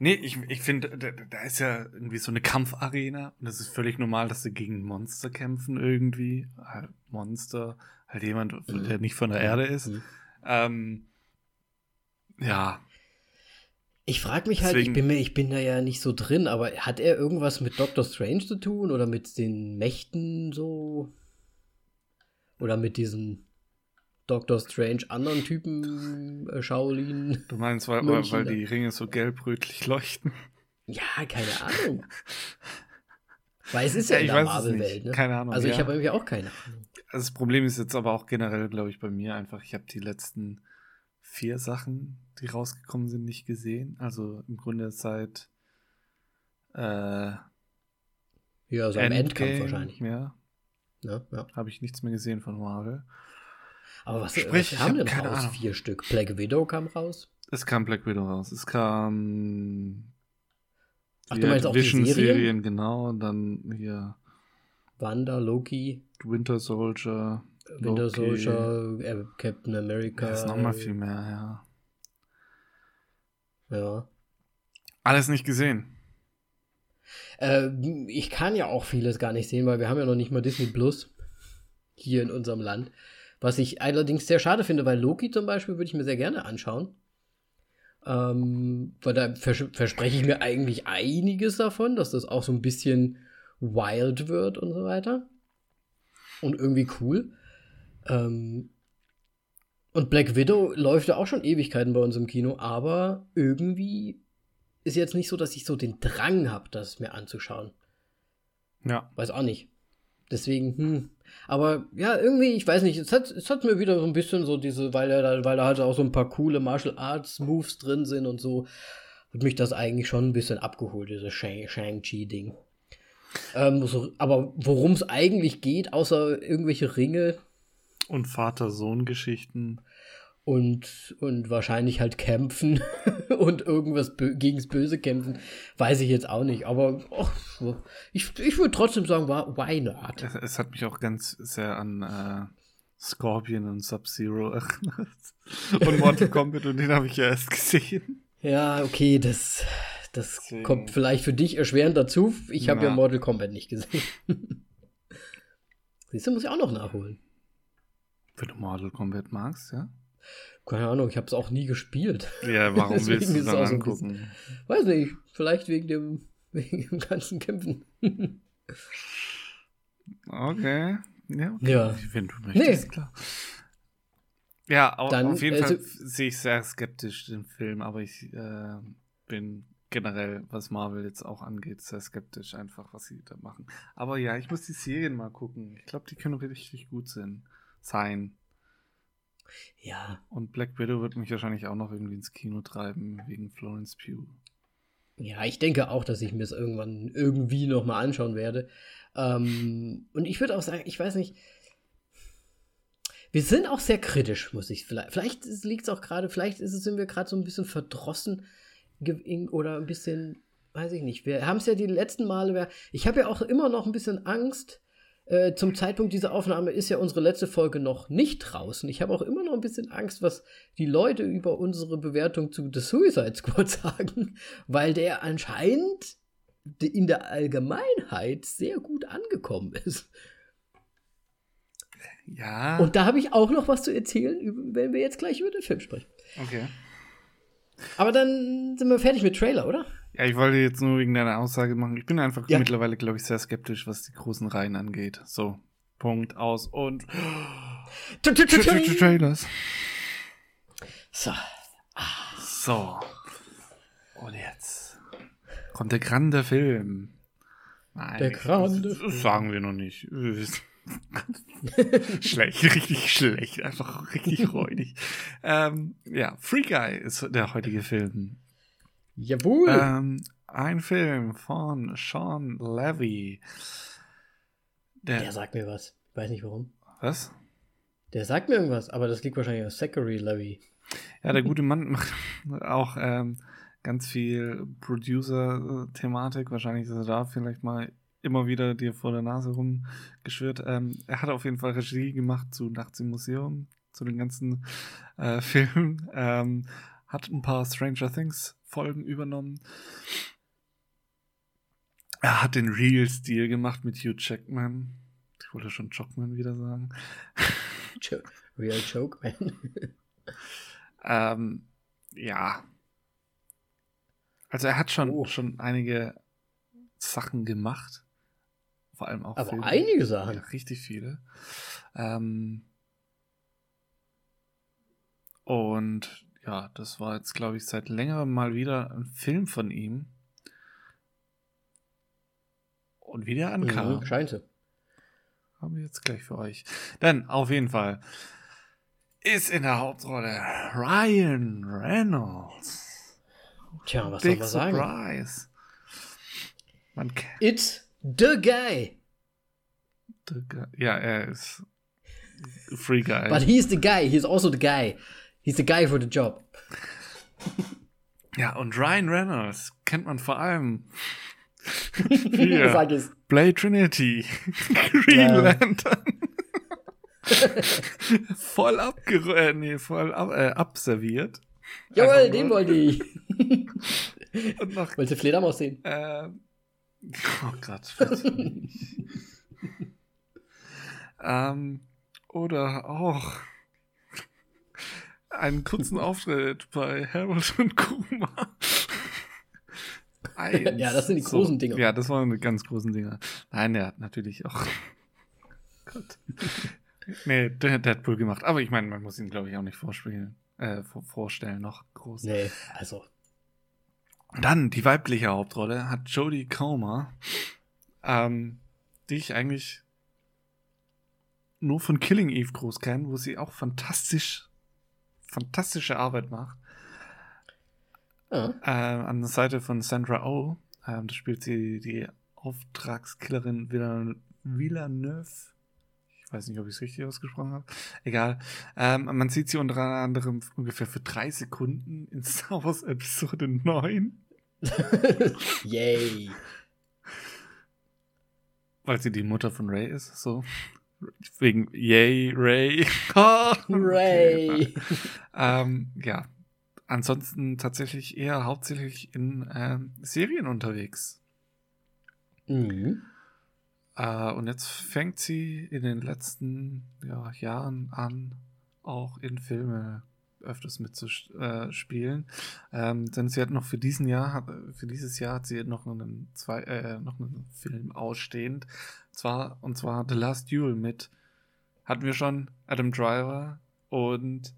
B: Nee, ich, ich finde, da, da, ist ja irgendwie so eine Kampfarena und es ist völlig normal, dass sie gegen Monster kämpfen irgendwie. Halt Monster, halt jemand, mhm. der nicht von der Erde ist. Mhm. Ähm, ja.
A: Ich frage mich halt, ich bin, mir, ich bin da ja nicht so drin, aber hat er irgendwas mit Doctor Strange zu tun oder mit den Mächten so? Oder mit diesen Doctor Strange anderen Typen, äh, Shaolin.
B: Du meinst, weil, weil, weil die Ringe so gelb-rötlich leuchten?
A: Ja, keine Ahnung. weil es ist ja, ja in der Marvel-Welt, ne?
B: Keine Ahnung.
A: Also ja. ich habe irgendwie auch keine Ahnung.
B: Also das Problem ist jetzt aber auch generell, glaube ich, bei mir einfach, ich habe die letzten vier Sachen, die rausgekommen sind, nicht gesehen. Also im Grunde seit äh,
A: ja, so am Endkampf wahrscheinlich.
B: Ja. ja, ja. Habe ich nichts mehr gesehen von Marvel.
A: Aber was, Sprich, was kam denn raus? Ahnung. Vier Stück. Black Widow kam raus?
B: Es kam Black Widow raus. Es kam.
A: Ach, du meinst auch Vision die Serien? Serien?
B: genau. Dann hier.
A: Wanda, Loki.
B: Winter Soldier.
A: Winter Loki. Soldier, äh, Captain America.
B: Da ist nochmal viel mehr,
A: ja. Ja.
B: Alles nicht gesehen.
A: Äh, ich kann ja auch vieles gar nicht sehen, weil wir haben ja noch nicht mal Disney Plus hier in unserem Land. Was ich allerdings sehr schade finde, weil Loki zum Beispiel würde ich mir sehr gerne anschauen. Ähm, weil da vers verspreche ich mir eigentlich einiges davon, dass das auch so ein bisschen wild wird und so weiter. Und irgendwie cool. Ähm, und Black Widow läuft ja auch schon Ewigkeiten bei uns im Kino, aber irgendwie ist jetzt nicht so, dass ich so den Drang habe, das mir anzuschauen.
B: Ja.
A: Weiß auch nicht. Deswegen, hm, aber ja, irgendwie, ich weiß nicht, es hat, es hat mir wieder so ein bisschen so diese, weil da, weil da halt auch so ein paar coole Martial Arts Moves drin sind und so, hat mich das eigentlich schon ein bisschen abgeholt, dieses Shang-Chi-Ding. Ähm, so, aber worum es eigentlich geht, außer irgendwelche Ringe.
B: Und Vater-Sohn-Geschichten
A: und, und wahrscheinlich halt kämpfen und irgendwas gegens Böse kämpfen, weiß ich jetzt auch nicht. Aber oh, ich, ich würde trotzdem sagen, why not?
B: Es, es, hat mich auch ganz sehr an äh, Scorpion und Sub-Zero erinnert. und Mortal Kombat und den habe ich ja erst gesehen.
A: Ja, okay, das, das kommt vielleicht für dich erschwerend dazu. Ich habe ja. ja Mortal Kombat nicht gesehen. Siehst du, muss ich auch noch nachholen.
B: Wenn du Mortal Kombat magst, ja?
A: Keine Ahnung, ich habe es auch nie gespielt.
B: Ja, warum willst du es dann angucken? Bisschen,
A: weiß nicht, vielleicht wegen dem, wegen dem ganzen Kämpfen.
B: okay. Ja, okay.
A: ja.
B: Wenn du möchtest, nee. klar. Ja,
A: dann,
B: auf jeden also, Fall sehe ich sehr skeptisch den Film, aber ich äh, bin generell, was Marvel jetzt auch angeht, sehr skeptisch einfach, was sie da machen. Aber ja, ich muss die Serien mal gucken. Ich glaube, die können richtig gut sein. sein.
A: Ja.
B: Und Black Widow wird mich wahrscheinlich auch noch irgendwie ins Kino treiben, wegen Florence Pugh.
A: Ja, ich denke auch, dass ich mir es irgendwann irgendwie nochmal anschauen werde. Ähm, und ich würde auch sagen, ich weiß nicht, wir sind auch sehr kritisch, muss ich vielleicht. Vielleicht liegt es auch gerade, vielleicht ist es, sind wir gerade so ein bisschen verdrossen oder ein bisschen, weiß ich nicht. Wir haben es ja die letzten Male, ich habe ja auch immer noch ein bisschen Angst. Äh, zum Zeitpunkt dieser Aufnahme ist ja unsere letzte Folge noch nicht draußen. Ich habe auch immer noch ein bisschen Angst, was die Leute über unsere Bewertung zu The Suicide Squad sagen, weil der anscheinend in der Allgemeinheit sehr gut angekommen ist.
B: Ja.
A: Und da habe ich auch noch was zu erzählen, wenn wir jetzt gleich über den Film sprechen.
B: Okay.
A: Aber dann sind wir fertig mit Trailer, oder?
B: Ja, ich wollte jetzt nur wegen deiner Aussage machen. Ich bin einfach ja. mittlerweile, glaube ich, sehr skeptisch, was die großen Reihen angeht. So, Punkt, aus und Trailers.
A: So.
B: So. Und jetzt kommt der grande Film.
A: Nein, der grande
B: Film. Sagen wir noch nicht. Schlecht, richtig schlecht, einfach richtig räudig. ähm, ja, Free Guy ist der heutige Film.
A: Jawohl.
B: Ähm, ein Film von Sean Levy.
A: Der, der, sagt mir was. Ich weiß nicht warum.
B: Was?
A: Der sagt mir irgendwas, aber das liegt wahrscheinlich an Zachary Levy.
B: Ja, der gute Mann macht auch ähm, ganz viel Producer-Thematik. Wahrscheinlich ist er da vielleicht mal immer wieder dir vor der Nase rumgeschwirrt. Ähm, er hat auf jeden Fall Regie gemacht zu Nachts im Museum, zu den ganzen äh, Filmen. Ähm, hat ein paar Stranger Things Folgen übernommen. Er hat den Real-Stil gemacht mit Hugh Jackman. Ich wollte schon Jockman wieder sagen.
A: Real Jokeman.
B: ähm, ja. Also er hat schon, oh. schon einige Sachen gemacht. Vor allem auch
A: Aber Filme. einige Sachen. Ja,
B: richtig viele. Ähm, und ja, das war jetzt, glaube ich, seit längerem mal wieder ein Film von ihm. Und wie der ankam.
A: Mhm, scheint so.
B: Haben wir jetzt gleich für euch. Dann, auf jeden Fall, ist in der Hauptrolle Ryan Reynolds.
A: Tja, was Big soll man
B: Surprise. sagen?
A: Man It's the guy.
B: The guy. Ja, er ist Free Guy.
A: But he's the guy. He's also the guy. He's the guy for the job.
B: Ja, und Ryan Reynolds kennt man vor allem. Hier, Sag es. Blade Trinity. Green ja. Lantern. voll abgerührt, äh, nee, voll ab, äh, abserviert.
A: Jawohl, den wollte ich. und noch, Wollte Fledermaus sehen?
B: Äh, Oh Gott. ähm, oder auch einen kurzen Auftritt bei Harold und Kuma.
A: Eins. Ja, das sind die großen so, Dinger.
B: Ja, das waren die ganz großen Dinger. Nein, er hat natürlich auch. Gott. Nee, der hat Deadpool gemacht. Aber ich meine, man muss ihn, glaube ich, auch nicht vorspielen, äh, vorstellen, noch groß.
A: Nee, also
B: dann die weibliche Hauptrolle hat Jodie Comer, ähm, die ich eigentlich nur von Killing Eve groß kenne, wo sie auch fantastisch, fantastische Arbeit macht.
A: Ja.
B: Äh, an der Seite von Sandra Oh. Ähm, da spielt sie die Auftragskillerin Villeneuve. Ich weiß nicht, ob ich es richtig ausgesprochen habe. Egal. Ähm, man sieht sie unter anderem ungefähr für drei Sekunden in Star Wars Episode 9.
A: Yay.
B: Weil sie die Mutter von Ray ist, so. Wegen Yay, Ray. Oh,
A: Ray.
B: ähm, ja. Ansonsten tatsächlich eher hauptsächlich in ähm, Serien unterwegs.
A: Mhm.
B: Äh, und jetzt fängt sie in den letzten ja, Jahren an, auch in Filme öfters mitzuspielen. Ähm, denn sie hat noch für diesen Jahr, für dieses Jahr hat sie noch einen, zwei, äh, noch einen Film ausstehend. Zwar, und zwar The Last Duel mit, hatten wir schon Adam Driver und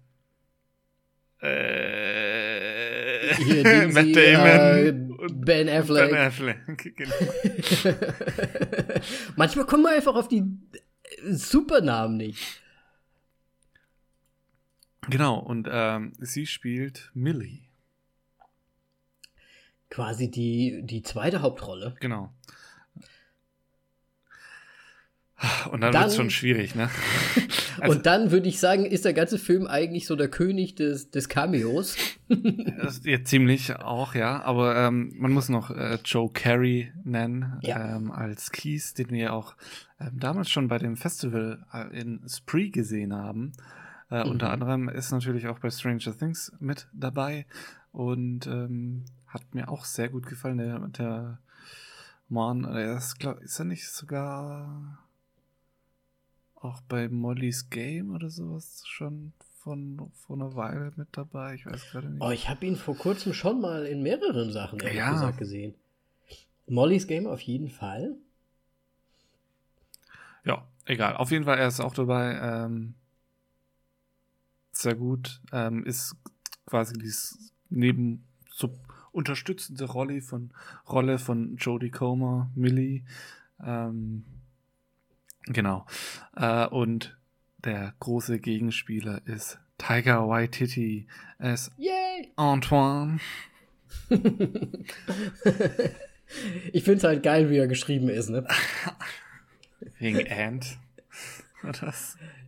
B: äh,
A: Hier, Matt Damon äh, Ben Affleck.
B: Ben Affleck, genau.
A: Manchmal kommen wir einfach auf die Supernamen nicht.
B: Genau, und ähm, sie spielt Millie.
A: quasi die, die zweite Hauptrolle.
B: Genau. Und dann, dann wird es schon schwierig, ne?
A: Also, und dann würde ich sagen, ist der ganze Film eigentlich so der König des, des Cameos.
B: ja, ziemlich auch, ja. Aber ähm, man muss noch äh, Joe Carey nennen ja. ähm, als Keys, den wir auch ähm, damals schon bei dem Festival äh, in Spree gesehen haben. Äh, mhm. Unter anderem ist natürlich auch bei Stranger Things mit dabei und ähm, hat mir auch sehr gut gefallen. Der, der Mann, der ist, glaub, ist er nicht sogar auch bei Molly's Game oder sowas schon von vor einer Weile mit dabei. Ich weiß gerade nicht.
A: Oh, ich habe ihn vor kurzem schon mal in mehreren Sachen ehrlich ja. gesagt gesehen. Molly's Game auf jeden Fall.
B: Ja, egal. Auf jeden Fall, er ist auch dabei. Ähm, sehr gut. Ähm, ist quasi dieses neben so unterstützende Rolle von Rolle von Jodie Comer, Millie. Ähm, Genau. Äh, und der große Gegenspieler ist Tiger Waititi als Yay! Antoine.
A: ich finde es halt geil, wie er geschrieben ist, ne?
B: Wegen Ant. Oder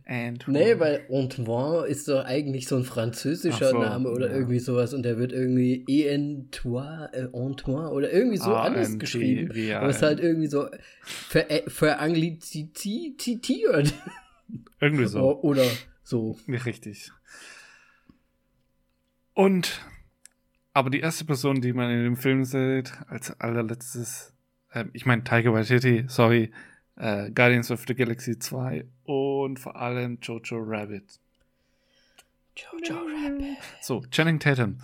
A: Antoine. Nee, weil Antoine ist doch eigentlich so ein französischer so, Name oder ja. irgendwie sowas und der wird irgendwie Antoine, äh, Antoine oder irgendwie so anders geschrieben. Aber es ist halt irgendwie so ver äh, verangliziert.
B: Irgendwie so.
A: Oder so.
B: Nicht richtig. Und, aber die erste Person, die man in dem Film sieht, als allerletztes, äh, ich meine Tiger Waititi, sorry, äh, Guardians of the Galaxy 2 und vor allem Jojo Rabbit.
A: Jojo Rabbit.
B: So, Channing Tatum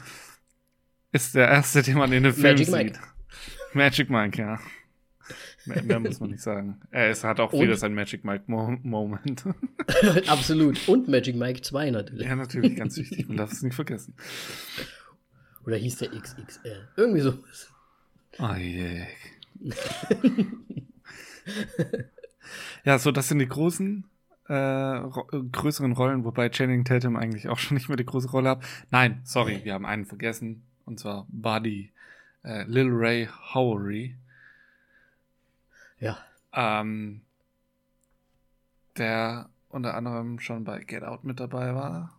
B: ist der erste, den man in dem Film Magic sieht. Mike. Magic Mike, ja. Mehr, mehr, muss man nicht sagen. Er ist, hat auch und? wieder sein Magic Mike Mo Moment.
A: Absolut. Und Magic Mike 2 natürlich.
B: Ja, natürlich, ganz wichtig. Man darf es nicht vergessen.
A: Oder hieß der XXL? Irgendwie sowas.
B: Oh je. ja, so, das sind die großen, äh, größeren Rollen, wobei Channing Tatum eigentlich auch schon nicht mehr die große Rolle hat. Nein, sorry, wir haben einen vergessen, und zwar Buddy, äh, Lil Ray Howery.
A: Ja.
B: Ähm, der unter anderem schon bei Get Out mit dabei war.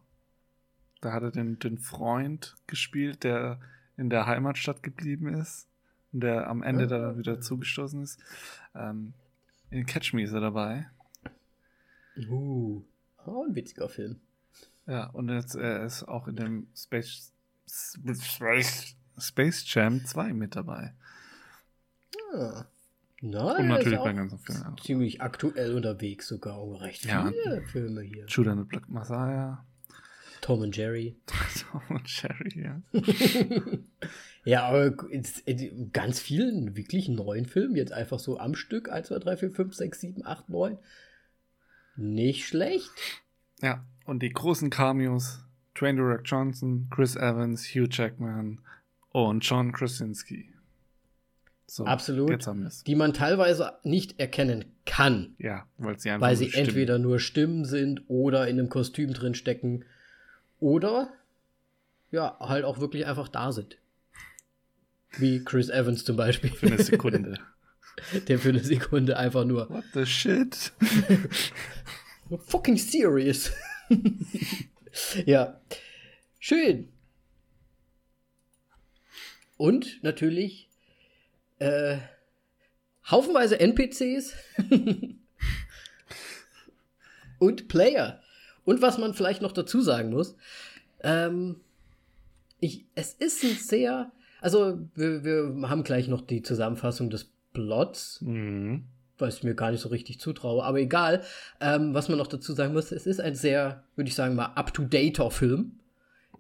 B: Da hat er den, den Freund gespielt, der in der Heimatstadt geblieben ist der am Ende ja. dann wieder zugestoßen ist. Ähm, in Catch Me ist er dabei.
A: Uh, oh, ein witziger Film.
B: Ja, und jetzt er ist auch in dem Space, Space, Space Jam 2 mit dabei.
A: Ah. Nein,
B: und natürlich bei ganzen Filmen.
A: Ziemlich aktuell unterwegs sogar, auch recht viele ja. Filme hier.
B: Judah and the Black Messiah.
A: Tom und Jerry.
B: Tom und Jerry, ja.
A: ja, aber ganz vielen wirklich neuen Filmen, jetzt einfach so am Stück, 1, 2, 3, 4, 5, 6, 7, 8, 9. Nicht schlecht.
B: Ja, und die großen Cameos, Dwayne The Rock Johnson, Chris Evans, Hugh Jackman und John Krasinski.
A: So, Absolut. Die man teilweise nicht erkennen kann.
B: Ja, weil sie
A: einfach Weil sie Stimmen. entweder nur Stimmen sind oder in einem Kostüm drin stecken oder ja, halt auch wirklich einfach da sind. Wie Chris Evans zum Beispiel.
B: Für eine Sekunde.
A: Der für eine Sekunde einfach nur.
B: What the shit?
A: fucking serious. ja. Schön. Und natürlich äh, haufenweise NPCs und Player. Und was man vielleicht noch dazu sagen muss, ähm, ich, es ist ein sehr, also wir, wir haben gleich noch die Zusammenfassung des Plots, mhm. was ich mir gar nicht so richtig zutraue, aber egal. Ähm, was man noch dazu sagen muss, es ist ein sehr, würde ich sagen mal, up-to-dater Film.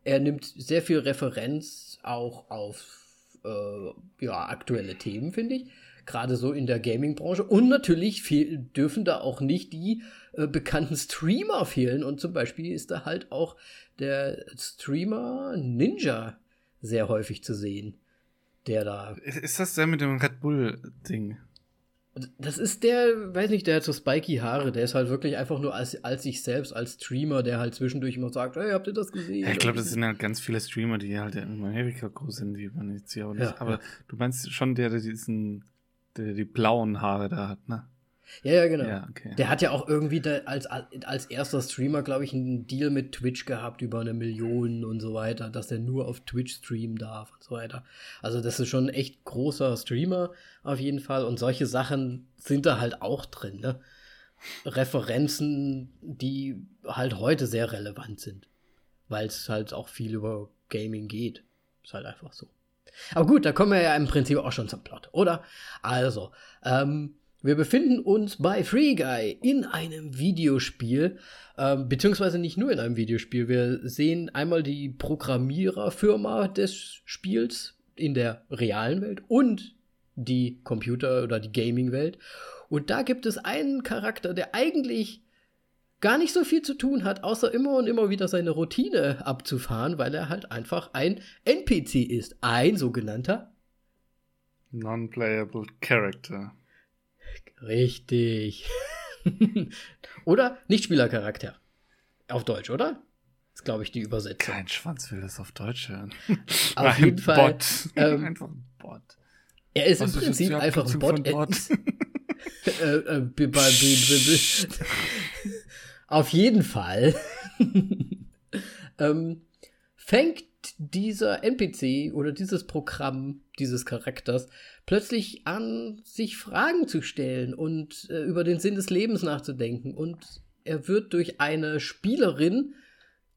A: Er nimmt sehr viel Referenz auch auf äh, ja, aktuelle Themen, finde ich gerade so in der Gaming-Branche. Und natürlich dürfen da auch nicht die äh, bekannten Streamer fehlen. Und zum Beispiel ist da halt auch der Streamer Ninja sehr häufig zu sehen. Der da.
B: Ist das der mit dem Red Bull-Ding?
A: Das ist der, weiß nicht, der hat so spiky Haare, der ist halt wirklich einfach nur als, als sich selbst, als Streamer, der halt zwischendurch immer sagt, hey, habt ihr das gesehen?
B: Ja, ich glaube, das sind halt ganz viele Streamer, die halt in Amerika groß sind, die man jetzt hier auch nicht. Ja, Aber ja. du meinst schon der, der diesen, der die blauen Haare da hat, ne?
A: Ja, ja, genau. Ja, okay. Der hat ja auch irgendwie als, als erster Streamer, glaube ich, einen Deal mit Twitch gehabt über eine Million und so weiter, dass er nur auf Twitch streamen darf und so weiter. Also das ist schon ein echt großer Streamer auf jeden Fall und solche Sachen sind da halt auch drin, ne? Referenzen, die halt heute sehr relevant sind, weil es halt auch viel über Gaming geht. Ist halt einfach so. Aber gut, da kommen wir ja im Prinzip auch schon zum Plot, oder? Also, ähm, wir befinden uns bei Free Guy in einem Videospiel, ähm, beziehungsweise nicht nur in einem Videospiel. Wir sehen einmal die Programmiererfirma des Spiels in der realen Welt und die Computer- oder die Gaming-Welt. Und da gibt es einen Charakter, der eigentlich gar nicht so viel zu tun hat, außer immer und immer wieder seine Routine abzufahren, weil er halt einfach ein NPC ist. Ein sogenannter
B: Non-Playable Character.
A: Richtig. oder Nichtspielercharakter. Auf Deutsch, oder? Das ist, glaube ich, die Übersetzung.
B: Kein Schwanz will das auf Deutsch hören.
A: auf jeden Fall. Bot. Ähm, einfach ein Bot. Er ist Was im Prinzip einfach ein Bot. Bot? äh, äh, auf jeden Fall ähm, fängt dieser NPC oder dieses Programm dieses Charakters plötzlich an, sich Fragen zu stellen und äh, über den Sinn des Lebens nachzudenken. Und er wird durch eine Spielerin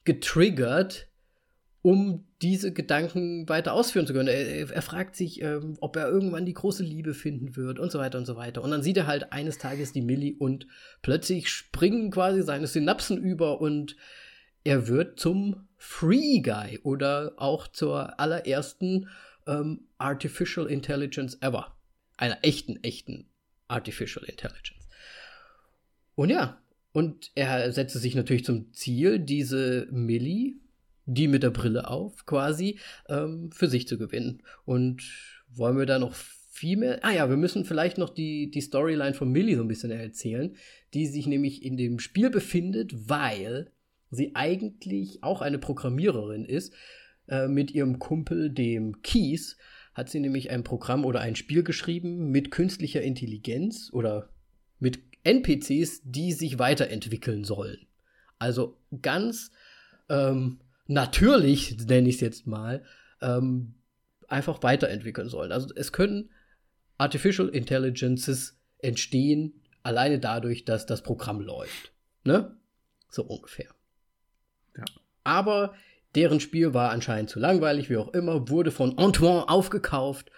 A: getriggert, um diese Gedanken weiter ausführen zu können. Er, er fragt sich, ähm, ob er irgendwann die große Liebe finden wird und so weiter und so weiter. Und dann sieht er halt eines Tages die Millie und plötzlich springen quasi seine Synapsen über und er wird zum Free Guy oder auch zur allerersten ähm, Artificial Intelligence ever. Einer echten, echten Artificial Intelligence. Und ja, und er setzte sich natürlich zum Ziel, diese Millie, die mit der Brille auf, quasi, ähm, für sich zu gewinnen. Und wollen wir da noch viel mehr. Ah ja, wir müssen vielleicht noch die, die Storyline von Millie so ein bisschen erzählen, die sich nämlich in dem Spiel befindet, weil sie eigentlich auch eine Programmiererin ist, äh, mit ihrem Kumpel, dem Keys, hat sie nämlich ein Programm oder ein Spiel geschrieben mit künstlicher Intelligenz oder mit NPCs, die sich weiterentwickeln sollen. Also ganz ähm, natürlich, nenne ich es jetzt mal, ähm, einfach weiterentwickeln sollen. Also es können Artificial Intelligences entstehen, alleine dadurch, dass das Programm läuft. Ne? So ungefähr. Ja. Aber Deren Spiel war anscheinend zu langweilig, wie auch immer, wurde von Antoine aufgekauft.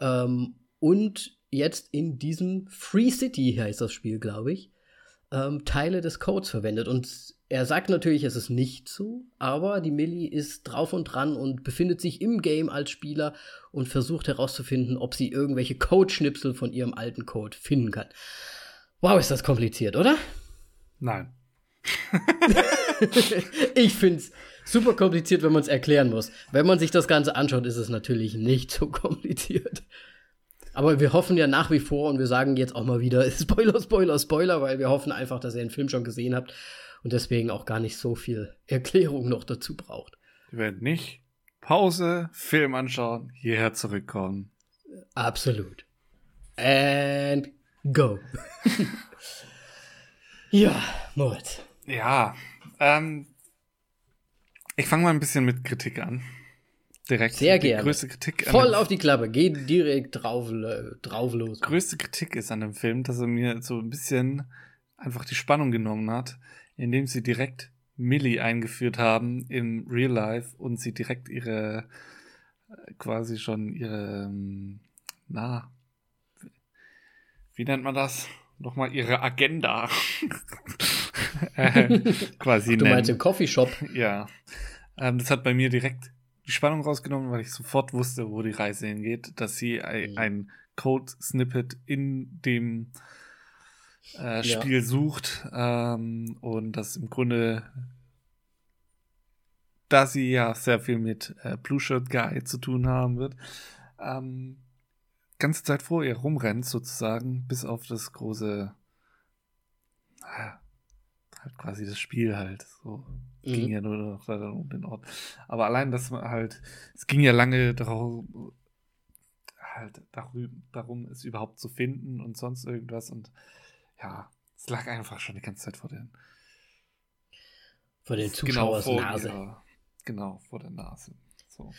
A: Ähm, und jetzt in diesem Free City heißt das Spiel, glaube ich, ähm, Teile des Codes verwendet. Und er sagt natürlich, es ist nicht so, aber die Millie ist drauf und dran und befindet sich im Game als Spieler und versucht herauszufinden, ob sie irgendwelche Codeschnipsel von ihrem alten Code finden kann. Wow, ist das kompliziert, oder?
B: Nein.
A: ich finde es super kompliziert, wenn man es erklären muss. Wenn man sich das Ganze anschaut, ist es natürlich nicht so kompliziert. Aber wir hoffen ja nach wie vor und wir sagen jetzt auch mal wieder Spoiler, Spoiler, Spoiler, weil wir hoffen einfach, dass ihr den Film schon gesehen habt und deswegen auch gar nicht so viel Erklärung noch dazu braucht.
B: Wir werden nicht Pause, Film anschauen, hierher zurückkommen.
A: Absolut. And go. ja, Moritz.
B: Ja, ähm, ich fange mal ein bisschen mit Kritik an.
A: Direkt. Sehr
B: die
A: gerne.
B: Größte Kritik
A: Voll auf die Klappe. Geh direkt drauf, drauf los.
B: Größte Kritik ist an dem Film, dass er mir so ein bisschen einfach die Spannung genommen hat, indem sie direkt Millie eingeführt haben im Real Life und sie direkt ihre äh, quasi schon ihre ähm, na wie nennt man das? Nochmal ihre Agenda
A: äh, quasi Du meinst im Coffeeshop?
B: Ja. Ähm, das hat bei mir direkt die Spannung rausgenommen, weil ich sofort wusste, wo die Reise hingeht, dass sie mhm. ein Code-Snippet in dem äh, Spiel ja. sucht ähm, und das im Grunde, da sie ja sehr viel mit äh, Blue Shirt Guy zu tun haben wird, ähm, ganze Zeit vor ihr rumrennt, sozusagen, bis auf das große, ah, halt quasi das Spiel halt. So mhm. ging ja nur noch um den Ort. Aber allein, dass man halt, es ging ja lange darum, halt darum, es überhaupt zu finden und sonst irgendwas. Und ja, es lag einfach schon die ganze Zeit vor den
A: vor den genau Zuschauers genau Nase.
B: Ihrer, genau, vor der Nase. So.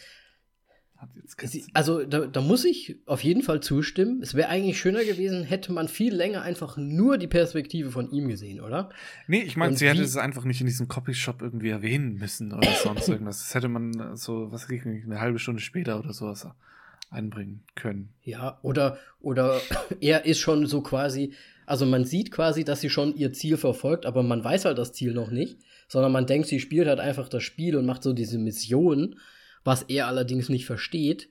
A: Also da, da, muss ich auf jeden Fall zustimmen. Es wäre eigentlich schöner gewesen, hätte man viel länger einfach nur die Perspektive von ihm gesehen, oder?
B: Nee, ich meine, sie hätte es einfach nicht in diesem Copyshop irgendwie erwähnen müssen oder sonst irgendwas. Das hätte man so, was ich, eine halbe Stunde später oder sowas einbringen können.
A: Ja, oder, oder er ist schon so quasi, also man sieht quasi, dass sie schon ihr Ziel verfolgt, aber man weiß halt das Ziel noch nicht, sondern man denkt, sie spielt halt einfach das Spiel und macht so diese Mission was er allerdings nicht versteht.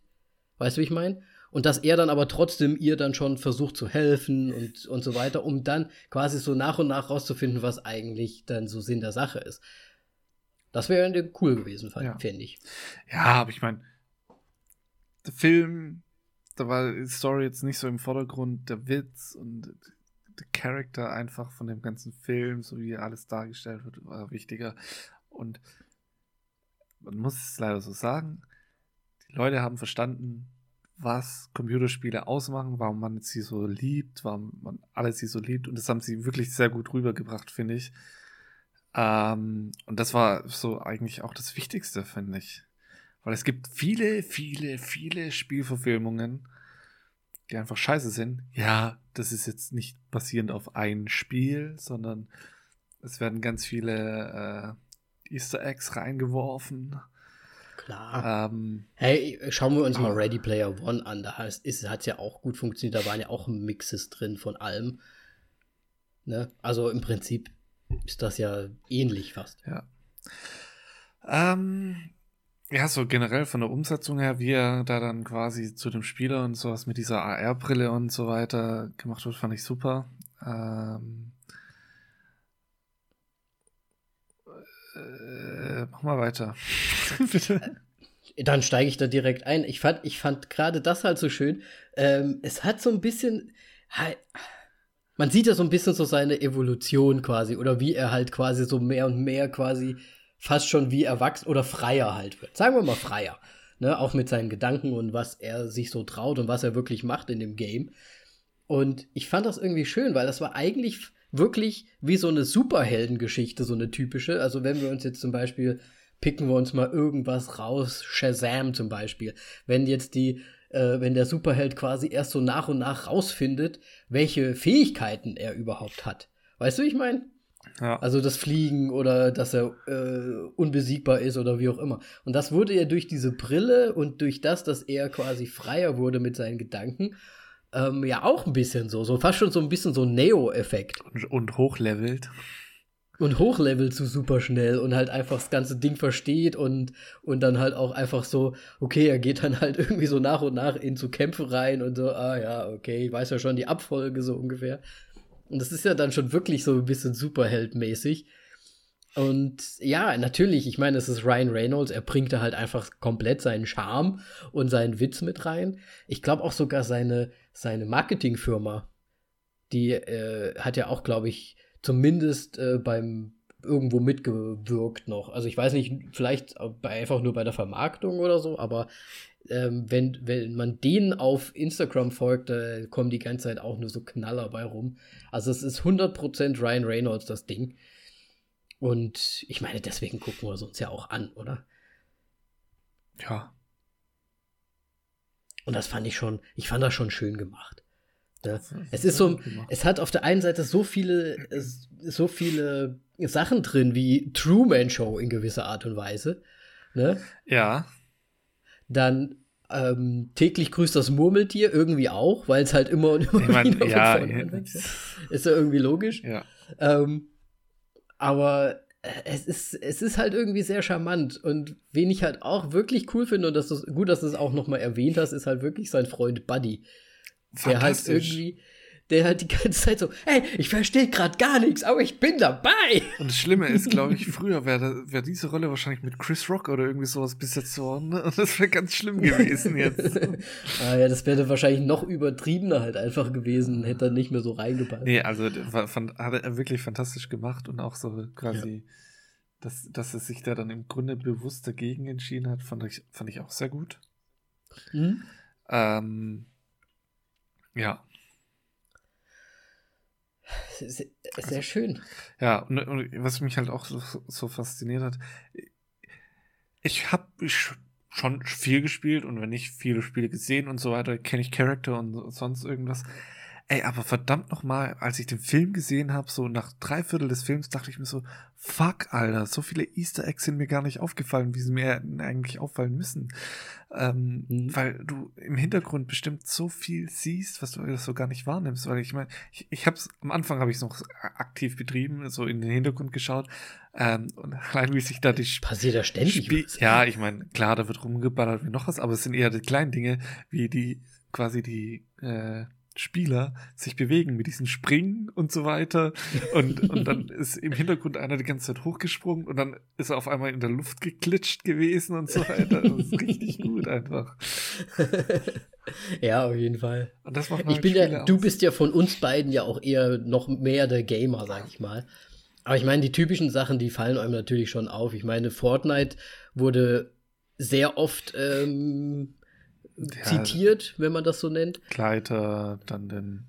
A: Weißt du, wie ich meine? Und dass er dann aber trotzdem ihr dann schon versucht zu helfen und, und so weiter, um dann quasi so nach und nach rauszufinden, was eigentlich dann so Sinn der Sache ist. Das wäre cool gewesen, ja. fände ich.
B: Ja, aber ich meine, der Film, da war die Story jetzt nicht so im Vordergrund, der Witz und der Charakter einfach von dem ganzen Film, so wie alles dargestellt wird, war wichtiger. Und man muss es leider so sagen, die Leute haben verstanden, was Computerspiele ausmachen, warum man sie so liebt, warum man alle sie so liebt. Und das haben sie wirklich sehr gut rübergebracht, finde ich. Ähm, und das war so eigentlich auch das Wichtigste, finde ich. Weil es gibt viele, viele, viele Spielverfilmungen, die einfach scheiße sind. Ja, das ist jetzt nicht basierend auf ein Spiel, sondern es werden ganz viele äh, Easter Eggs reingeworfen.
A: Klar. Ähm, hey, schauen wir uns mal Ready Player One an. Da hat es ja auch gut funktioniert. Da waren ja auch Mixes drin von allem. Ne? Also im Prinzip ist das ja ähnlich fast.
B: Ja. Ähm, ja, so generell von der Umsetzung her, wie er da dann quasi zu dem Spieler und sowas mit dieser AR-Brille und so weiter gemacht wird, fand ich super. Ähm, Äh, mach mal weiter.
A: Bitte. Dann steige ich da direkt ein. Ich fand, ich fand gerade das halt so schön. Ähm, es hat so ein bisschen. Man sieht ja so ein bisschen so seine Evolution quasi. Oder wie er halt quasi so mehr und mehr quasi fast schon wie erwachsen oder freier halt wird. Sagen wir mal freier. Ne? Auch mit seinen Gedanken und was er sich so traut und was er wirklich macht in dem Game. Und ich fand das irgendwie schön, weil das war eigentlich wirklich wie so eine Superheldengeschichte, so eine typische. Also wenn wir uns jetzt zum Beispiel picken wir uns mal irgendwas raus, Shazam zum Beispiel. Wenn jetzt die, äh, wenn der Superheld quasi erst so nach und nach rausfindet, welche Fähigkeiten er überhaupt hat. Weißt du, wie ich meine? Ja. Also das Fliegen oder dass er äh, unbesiegbar ist oder wie auch immer. Und das wurde ja durch diese Brille und durch das, dass er quasi freier wurde mit seinen Gedanken ähm, ja auch ein bisschen so. So fast schon so ein bisschen so Neo-Effekt.
B: Und, und hochlevelt.
A: Und hochlevelt so super schnell und halt einfach das ganze Ding versteht und, und dann halt auch einfach so, okay, er geht dann halt irgendwie so nach und nach in so Kämpfe rein und so, ah ja, okay, ich weiß ja schon die Abfolge so ungefähr. Und das ist ja dann schon wirklich so ein bisschen Superheld-mäßig. Und ja, natürlich, ich meine, es ist Ryan Reynolds, er bringt da halt einfach komplett seinen Charme und seinen Witz mit rein. Ich glaube auch sogar seine, seine Marketingfirma, die äh, hat ja auch, glaube ich, zumindest äh, beim irgendwo mitgewirkt noch. Also ich weiß nicht, vielleicht einfach nur bei der Vermarktung oder so, aber ähm, wenn, wenn man denen auf Instagram folgt, da kommen die ganze Zeit auch nur so Knaller bei rum. Also es ist 100% Ryan Reynolds, das Ding. Und ich meine, deswegen gucken wir es uns ja auch an, oder?
B: Ja.
A: Und das fand ich schon, ich fand das schon schön gemacht. Ja. Es ist so, es hat auf der einen Seite so viele, so viele Sachen drin wie Truman Show in gewisser Art und Weise. Ne?
B: Ja.
A: Dann ähm, täglich grüßt das Murmeltier irgendwie auch, weil es halt immer und immer
B: ich mein, wieder ja, ja.
A: Ist ja irgendwie logisch.
B: Ja.
A: Ähm, aber äh, es ist, es ist halt irgendwie sehr charmant. Und wen ich halt auch wirklich cool finde, und das ist gut, dass du es auch nochmal erwähnt hast, ist halt wirklich sein Freund Buddy. Der halt irgendwie, der halt die ganze Zeit so, hey, ich verstehe gerade gar nichts, aber ich bin dabei.
B: Und das Schlimme ist, glaube ich, früher wäre wär diese Rolle wahrscheinlich mit Chris Rock oder irgendwie sowas besetzt worden. Ne? Und das wäre ganz schlimm gewesen jetzt.
A: ah ja, das wäre wahrscheinlich noch übertriebener halt einfach gewesen, hätte er nicht mehr so reingepasst.
B: Nee, also fand, hat er wirklich fantastisch gemacht und auch so quasi, ja. dass, dass er sich da dann im Grunde bewusst dagegen entschieden hat, fand ich, fand ich auch sehr gut. Mhm. Ähm, ja.
A: Sehr, sehr schön.
B: Ja, und, und, was mich halt auch so, so fasziniert hat, ich habe schon viel gespielt und wenn nicht viele Spiele gesehen und so weiter, kenne ich Charakter und sonst irgendwas. Ey, aber verdammt nochmal, als ich den Film gesehen habe, so nach drei Viertel des Films, dachte ich mir so, fuck, Alter, so viele Easter Eggs sind mir gar nicht aufgefallen, wie sie mir eigentlich auffallen müssen. Ähm, mhm. Weil du im Hintergrund bestimmt so viel siehst, was du so gar nicht wahrnimmst. Weil ich meine, ich, ich habe am Anfang habe ich es noch aktiv betrieben, so in den Hintergrund geschaut. Ähm, und allein wie sich da die
A: passiert da ständig
B: Spiel Ja, ich meine, klar, da wird rumgeballert wie noch was, aber es sind eher die kleinen Dinge, wie die quasi die äh, Spieler sich bewegen mit diesen Springen und so weiter. Und, und dann ist im Hintergrund einer die ganze Zeit hochgesprungen und dann ist er auf einmal in der Luft geklitscht gewesen und so weiter. Das ist richtig gut einfach.
A: ja, auf jeden Fall.
B: Und das macht
A: ich bin ja, du bist ja von uns beiden ja auch eher noch mehr der Gamer, sag ich mal. Aber ich meine, die typischen Sachen, die fallen einem natürlich schon auf. Ich meine, Fortnite wurde sehr oft ähm, ja, zitiert, wenn man das so nennt.
B: Gleiter, dann den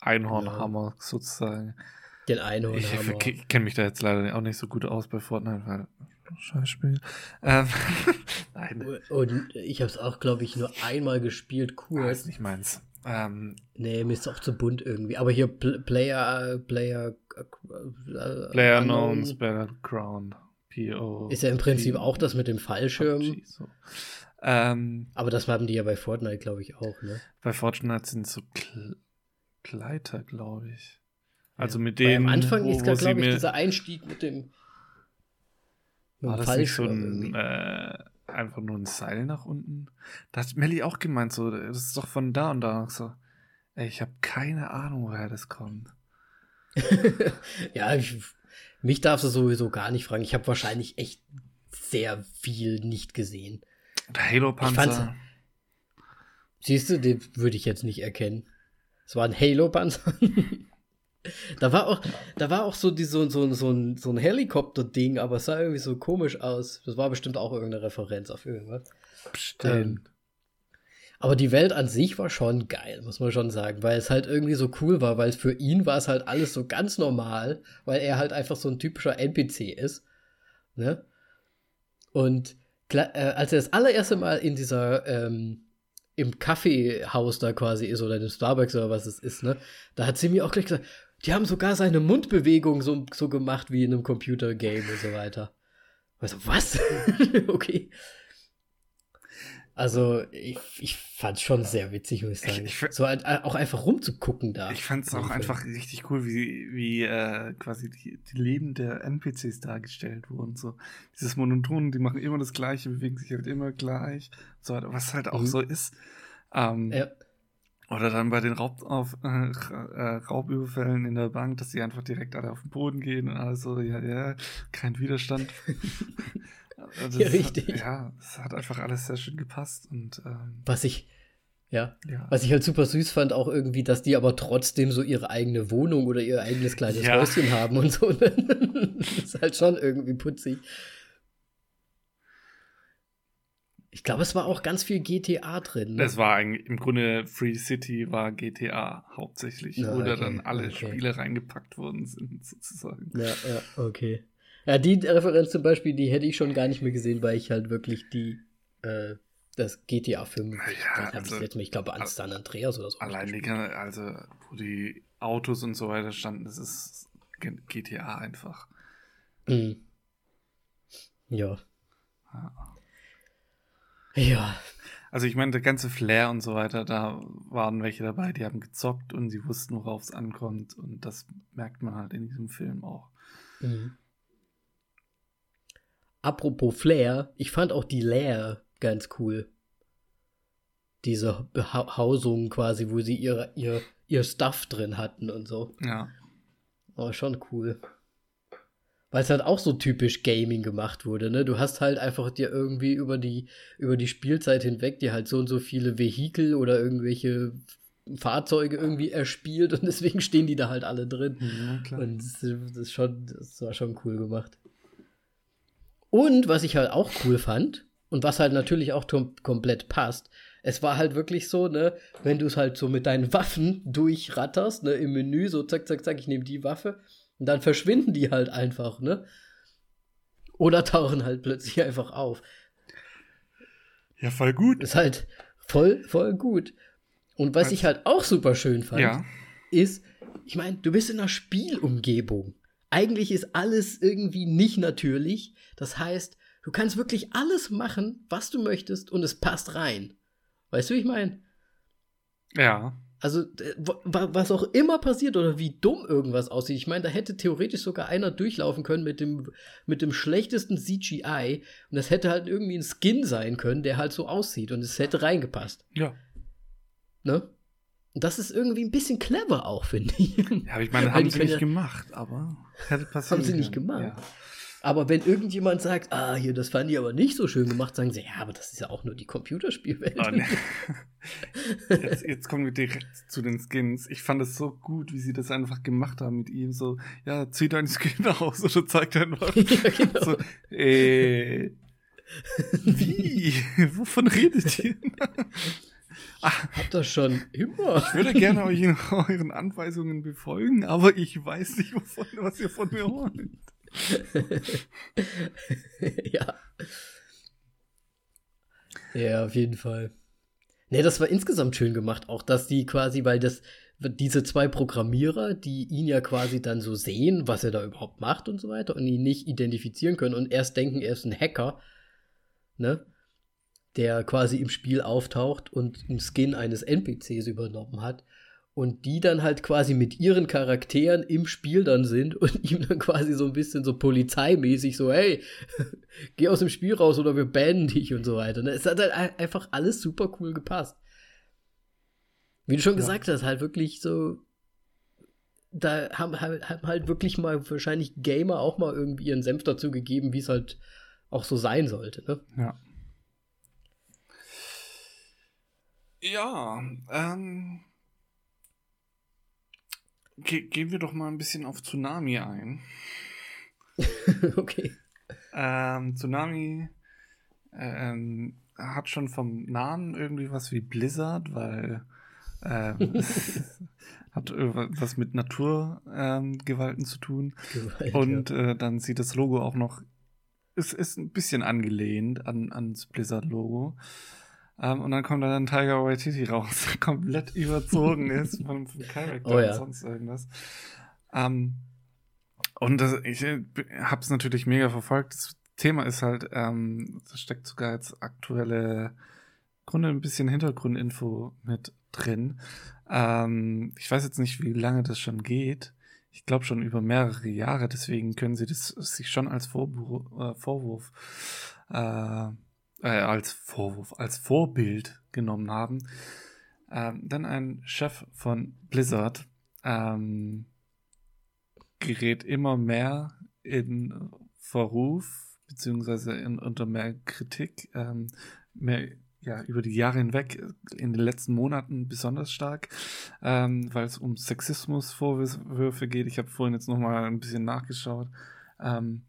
B: Einhornhammer ja. sozusagen.
A: Den Einhornhammer.
B: Ich, ich kenne mich da jetzt leider auch nicht so gut aus bei Fortnite, weil Scheißspiel. Ähm,
A: Nein. Und ich habe es auch, glaube ich, nur einmal gespielt, kurz.
B: Ah, ist nicht meins. Ähm,
A: nee, mir ist auch zu bunt irgendwie. Aber hier Pl Player, Player,
B: äh, Player Knowns, Battleground, PO.
A: Ist ja im Prinzip auch das mit dem Fallschirm. PUBG, so.
B: Ähm,
A: Aber das haben die ja bei Fortnite, glaube ich, auch, ne?
B: Bei Fortnite sind so Kle glaube ich. Also ja. mit.
A: Weil am Anfang wo, ist da, glaube ich, dieser Einstieg mit dem.
B: Mit war das nicht so ein, äh, einfach nur ein Seil nach unten? Da hat Melly auch gemeint, so, das ist doch von da und da. So, ey, ich habe keine Ahnung, woher das kommt.
A: ja, ich, mich darfst du sowieso gar nicht fragen. Ich habe wahrscheinlich echt sehr viel nicht gesehen.
B: Der Halo-Panzer.
A: Siehst du, den würde ich jetzt nicht erkennen. Es war ein Halo-Panzer. da war auch, da war auch so, die, so, so, so ein, so ein Helikopter-Ding, aber es sah irgendwie so komisch aus. Das war bestimmt auch irgendeine Referenz auf irgendwas.
B: Bestimmt. Ähm,
A: aber die Welt an sich war schon geil, muss man schon sagen, weil es halt irgendwie so cool war, weil für ihn war es halt alles so ganz normal, weil er halt einfach so ein typischer NPC ist. Ne? Und als er das allererste Mal in dieser, ähm, im Kaffeehaus da quasi ist oder in Starbucks oder was es ist, ne, da hat sie mir auch gleich gesagt, die haben sogar seine Mundbewegung so, so gemacht wie in einem Computergame und so weiter. Also, was? okay. Also, ich, ich fand es schon sehr witzig, muss ich sagen. Ich, ich, so halt, äh, auch einfach rumzugucken da.
B: Ich fand es auch einfach richtig cool, wie, wie äh, quasi die, die Leben der NPCs dargestellt wurden. So dieses Monoton, die machen immer das Gleiche, bewegen sich halt immer gleich. So, was halt auch mhm. so ist. Ähm, ja. Oder dann bei den Raub auf, äh, äh, Raubüberfällen in der Bank, dass die einfach direkt alle auf den Boden gehen und alles so, ja, ja, kein Widerstand.
A: ja, richtig.
B: Hat, ja, es hat einfach alles sehr schön gepasst und ähm,
A: was ich ja. ja. Was ich halt super süß fand, auch irgendwie, dass die aber trotzdem so ihre eigene Wohnung oder ihr eigenes kleines ja. Häuschen haben und so. das ist halt schon irgendwie putzig. Ich glaube, es war auch ganz viel GTA drin.
B: Ne? Es war eigentlich, im Grunde Free City war GTA hauptsächlich, ja, wo okay, da dann alle okay. Spiele reingepackt worden sind, sozusagen.
A: Ja, ja, okay. Ja, die Referenz zum Beispiel, die hätte ich schon gar nicht mehr gesehen, weil ich halt wirklich die, äh, das GTA 5,
B: ja,
A: also, ich, ich glaube an San Andreas oder so.
B: Allein die, also wo die Autos und so weiter standen, das ist GTA einfach.
A: Mhm. Ja. ja. Ja.
B: Also ich meine, der ganze Flair und so weiter, da waren welche dabei, die haben gezockt und sie wussten, worauf es ankommt. Und das merkt man halt in diesem Film auch. Mhm.
A: Apropos Flair, ich fand auch die Lair ganz cool. Diese Behausung quasi, wo sie ihre, ihr, ihr Stuff drin hatten und so.
B: Ja.
A: Aber schon cool. Weil es halt auch so typisch Gaming gemacht wurde, ne? Du hast halt einfach dir irgendwie über die, über die Spielzeit hinweg dir halt so und so viele Vehikel oder irgendwelche Fahrzeuge irgendwie erspielt und deswegen stehen die da halt alle drin. Ja, klar. Und das, ist schon, das war schon cool gemacht. Und was ich halt auch cool fand und was halt natürlich auch komplett passt, es war halt wirklich so, ne, wenn du es halt so mit deinen Waffen durchratterst, ne, im Menü, so zack, zack, zack, ich nehme die Waffe und dann verschwinden die halt einfach, ne? Oder tauchen halt plötzlich einfach auf.
B: Ja, voll gut.
A: Ist halt voll, voll gut. Und was also, ich halt auch super schön fand, ja. ist, ich meine, du bist in einer Spielumgebung. Eigentlich ist alles irgendwie nicht natürlich. Das heißt, du kannst wirklich alles machen, was du möchtest und es passt rein. Weißt du, wie ich meine?
B: Ja.
A: Also, was auch immer passiert oder wie dumm irgendwas aussieht. Ich meine, da hätte theoretisch sogar einer durchlaufen können mit dem, mit dem schlechtesten CGI. Und das hätte halt irgendwie ein Skin sein können, der halt so aussieht. Und es hätte reingepasst.
B: Ja.
A: Ne? Das ist irgendwie ein bisschen clever auch, finde ich.
B: Ja, aber ich meine, haben sie nicht ja, gemacht, aber
A: hätte passieren Haben sie nicht gemacht. Ja. Aber wenn irgendjemand sagt, ah, hier, das fand ich aber nicht so schön gemacht, sagen sie, ja, aber das ist ja auch nur die Computerspielwelt. Oh, ne.
B: jetzt, jetzt, kommen wir direkt zu den Skins. Ich fand es so gut, wie sie das einfach gemacht haben mit ihm. So, ja, zieh deinen Skin aus oder zeig einfach. ja, genau. So, äh, wie? Wovon redet ihr?
A: Habt das schon immer.
B: Ich würde gerne euch in euren Anweisungen befolgen, aber ich weiß nicht, wovon, was ihr von mir wollt.
A: ja. Ja, auf jeden Fall. Ne, das war insgesamt schön gemacht, auch dass die quasi, weil das diese zwei Programmierer, die ihn ja quasi dann so sehen, was er da überhaupt macht und so weiter und ihn nicht identifizieren können und erst denken, er ist ein Hacker, ne? Der quasi im Spiel auftaucht und einen Skin eines NPCs übernommen hat und die dann halt quasi mit ihren Charakteren im Spiel dann sind und ihm dann quasi so ein bisschen so polizeimäßig so, hey, geh aus dem Spiel raus oder wir bannen dich und so weiter. Ne? Es hat halt einfach alles super cool gepasst. Wie du schon ja. gesagt hast, halt wirklich so, da haben, haben halt wirklich mal wahrscheinlich Gamer auch mal irgendwie ihren Senf dazu gegeben, wie es halt auch so sein sollte. Ne?
B: Ja. Ja, ähm, Ge gehen wir doch mal ein bisschen auf Tsunami ein.
A: okay.
B: Ähm, Tsunami ähm, hat schon vom Namen irgendwie was wie Blizzard, weil ähm, hat was mit Naturgewalten ähm, zu tun. Gewalt, Und äh, dann sieht das Logo auch noch, es ist ein bisschen angelehnt an, ans Blizzard-Logo. Um, ähm, und dann kommt dann Tiger Waititi raus, der komplett überzogen ist von, vom Charakter oh, ja. und sonst irgendwas. Um, ähm, und das, ich äh, habe es natürlich mega verfolgt. Das Thema ist halt, ähm, da steckt sogar jetzt aktuelle Grunde ein bisschen Hintergrundinfo mit drin. Ähm, ich weiß jetzt nicht, wie lange das schon geht. Ich glaube schon über mehrere Jahre, deswegen können sie das sich schon als Vorwurf, äh, Vorwurf äh, äh, als Vorwurf, als Vorbild genommen haben. Ähm, dann ein Chef von Blizzard ähm, gerät immer mehr in Verruf, beziehungsweise in, unter mehr Kritik, ähm, mehr ja, über die Jahre hinweg, in den letzten Monaten besonders stark, ähm, weil es um Sexismusvorwürfe geht. Ich habe vorhin jetzt nochmal ein bisschen nachgeschaut. Ähm,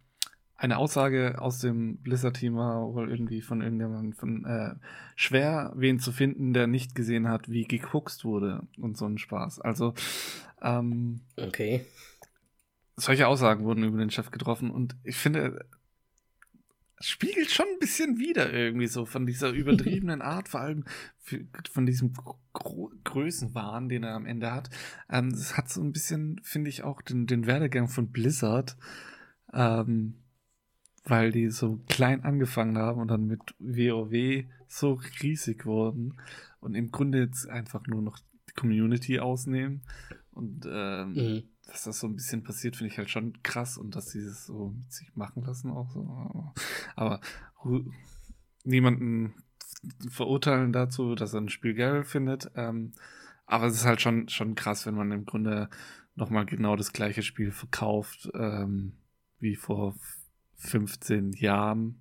B: eine Aussage aus dem Blizzard-Team war wohl irgendwie von irgendjemandem von äh, schwer, wen zu finden, der nicht gesehen hat, wie geguckst wurde und so ein Spaß. Also ähm,
A: okay.
B: Solche Aussagen wurden über den Chef getroffen und ich finde, es spiegelt schon ein bisschen wieder irgendwie so von dieser übertriebenen Art, vor allem für, von diesem Gro Größenwahn, den er am Ende hat. Ähm, es hat so ein bisschen, finde ich, auch den, den Werdegang von Blizzard. Ähm, weil die so klein angefangen haben und dann mit WoW so riesig wurden und im Grunde jetzt einfach nur noch die Community ausnehmen. Und ähm, mhm. dass das so ein bisschen passiert, finde ich halt schon krass und dass sie das so mit sich machen lassen auch so. Aber niemanden verurteilen dazu, dass er ein Spiel geil findet. Ähm, Aber es ist halt schon, schon krass, wenn man im Grunde nochmal genau das gleiche Spiel verkauft ähm, wie vor 15 Jahren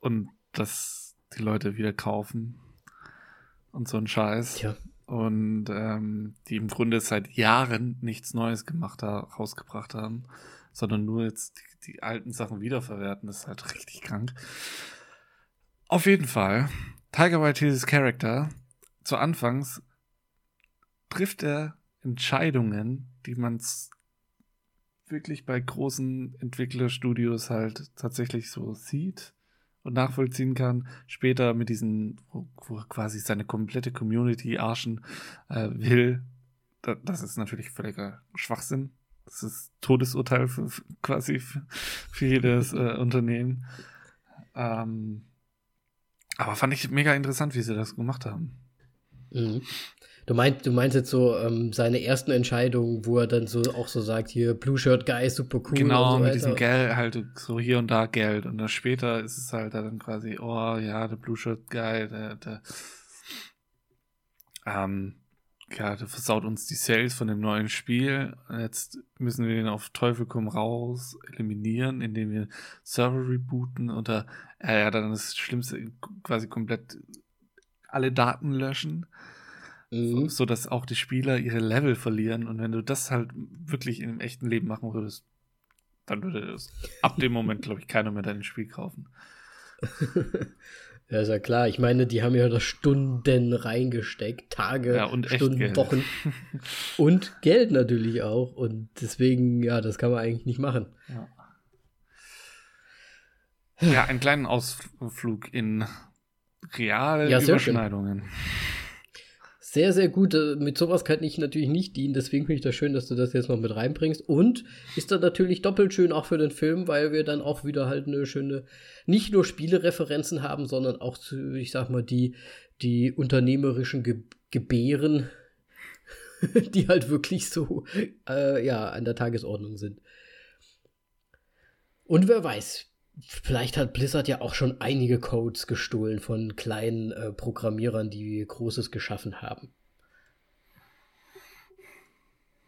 B: und das die Leute wieder kaufen und so ein Scheiß.
A: Tja.
B: Und ähm, die im Grunde seit Jahren nichts Neues gemacht haben, rausgebracht haben, sondern nur jetzt die, die alten Sachen wiederverwerten. Das ist halt richtig krank. Auf jeden Fall, Tiger Waititi's Charakter, zu Anfangs trifft er Entscheidungen, die man wirklich bei großen Entwicklerstudios halt tatsächlich so sieht und nachvollziehen kann. Später mit diesen, wo, wo quasi seine komplette Community arschen äh, will. Da, das ist natürlich völliger Schwachsinn. Das ist Todesurteil für, für quasi für, für jedes äh, Unternehmen. Ähm, aber fand ich mega interessant, wie sie das gemacht haben.
A: Mhm. Du meinst, du meinst jetzt so ähm, seine ersten Entscheidungen, wo er dann so auch so sagt, hier Blue Shirt Guy ist super cool.
B: Genau,
A: so
B: mit diesem Geld, halt so hier und da Geld. Und dann später ist es halt dann quasi, oh ja, der Blue Shirt Guy, der, der ähm, ja, der versaut uns die Sales von dem neuen Spiel. Jetzt müssen wir den auf Teufel komm raus eliminieren, indem wir Server rebooten oder äh, ja, dann das Schlimmste quasi komplett alle Daten löschen. Mhm. So, dass auch die Spieler ihre Level verlieren. Und wenn du das halt wirklich im echten Leben machen würdest, dann würde das ab dem Moment, glaube ich, keiner mehr dein Spiel kaufen.
A: ja, ist ja klar. Ich meine, die haben ja da Stunden reingesteckt, Tage,
B: ja, und
A: Stunden. Wochen. und Geld natürlich auch. Und deswegen, ja, das kann man eigentlich nicht machen.
B: Ja. Ja, einen kleinen Ausflug in reale ja, Überschneidungen. Schön.
A: Sehr, sehr gut. Äh, mit sowas kann ich natürlich nicht dienen. Deswegen finde ich das schön, dass du das jetzt noch mit reinbringst. Und ist dann natürlich doppelt schön auch für den Film, weil wir dann auch wieder halt eine schöne, nicht nur Spielereferenzen haben, sondern auch, zu, ich sag mal, die, die unternehmerischen Ge Gebären, die halt wirklich so, äh, ja, an der Tagesordnung sind. Und wer weiß, Vielleicht hat Blizzard ja auch schon einige Codes gestohlen von kleinen äh, Programmierern, die Großes geschaffen haben.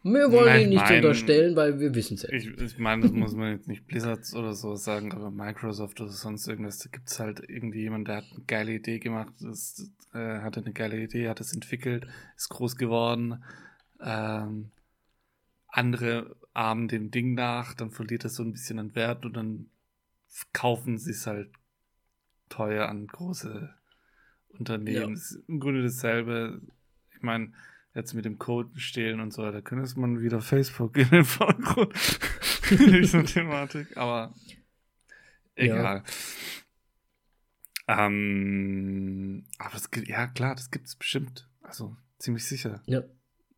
A: Wir wollen Nein, ihnen nicht mein, unterstellen, weil wir wissen es ja.
B: Ich, ich meine, das muss man jetzt nicht Blizzard oder so sagen, aber Microsoft oder sonst irgendwas, da gibt es halt irgendwie jemanden, der hat eine geile Idee gemacht, das, äh, hatte eine geile Idee, hat es entwickelt, ist groß geworden. Ähm, andere ahmen dem Ding nach, dann verliert es so ein bisschen an Wert und dann kaufen sie es halt teuer an große Unternehmen. Ja. ist im Grunde dasselbe. Ich meine, jetzt mit dem Code stehlen und so, da könnte man wieder Facebook in den Vordergrund. Diese Thematik, aber egal. Ja. Ähm, aber das, ja klar, das gibt es bestimmt. Also ziemlich sicher.
A: Ja.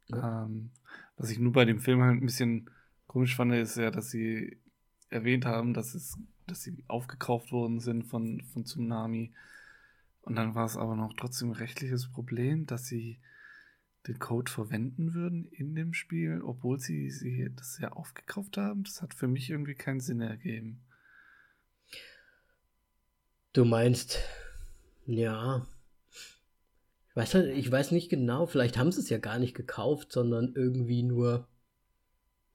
B: ja. Ähm, was ich nur bei dem Film halt ein bisschen komisch fand, ist ja, dass sie erwähnt haben, dass es dass sie aufgekauft worden sind von, von Tsunami. Und dann war es aber noch trotzdem ein rechtliches Problem, dass sie den Code verwenden würden in dem Spiel, obwohl sie, sie das ja aufgekauft haben. Das hat für mich irgendwie keinen Sinn ergeben.
A: Du meinst, ja. Ich weiß, halt, ich weiß nicht genau, vielleicht haben sie es ja gar nicht gekauft, sondern irgendwie nur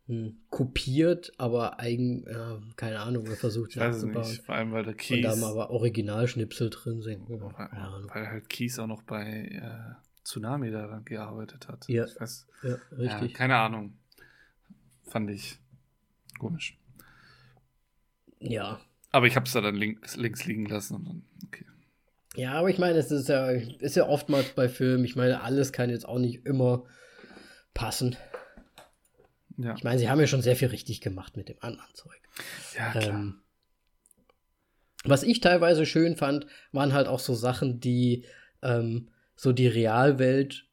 A: hm, kopiert, aber eigen, ja, keine Ahnung, er versucht
B: ich weiß nachzubauen. Nicht, vor allem, weil der Keys. Und
A: da haben aber Originalschnipsel drin sind.
B: Ja, weil, weil, halt Keys auch noch bei äh, Tsunami daran gearbeitet hat.
A: Ja, weiß, ja richtig.
B: Ja, keine Ahnung. Fand ich komisch.
A: Ja.
B: Aber ich habe es da dann links, links liegen lassen und dann, okay.
A: Ja, aber ich meine, es ist ja, ist ja oftmals bei Filmen, ich meine, alles kann jetzt auch nicht immer passen. Ja. Ich meine, sie haben ja schon sehr viel richtig gemacht mit dem anderen Zeug.
B: Ja, klar. Ähm,
A: was ich teilweise schön fand, waren halt auch so Sachen, die ähm, so die Realwelt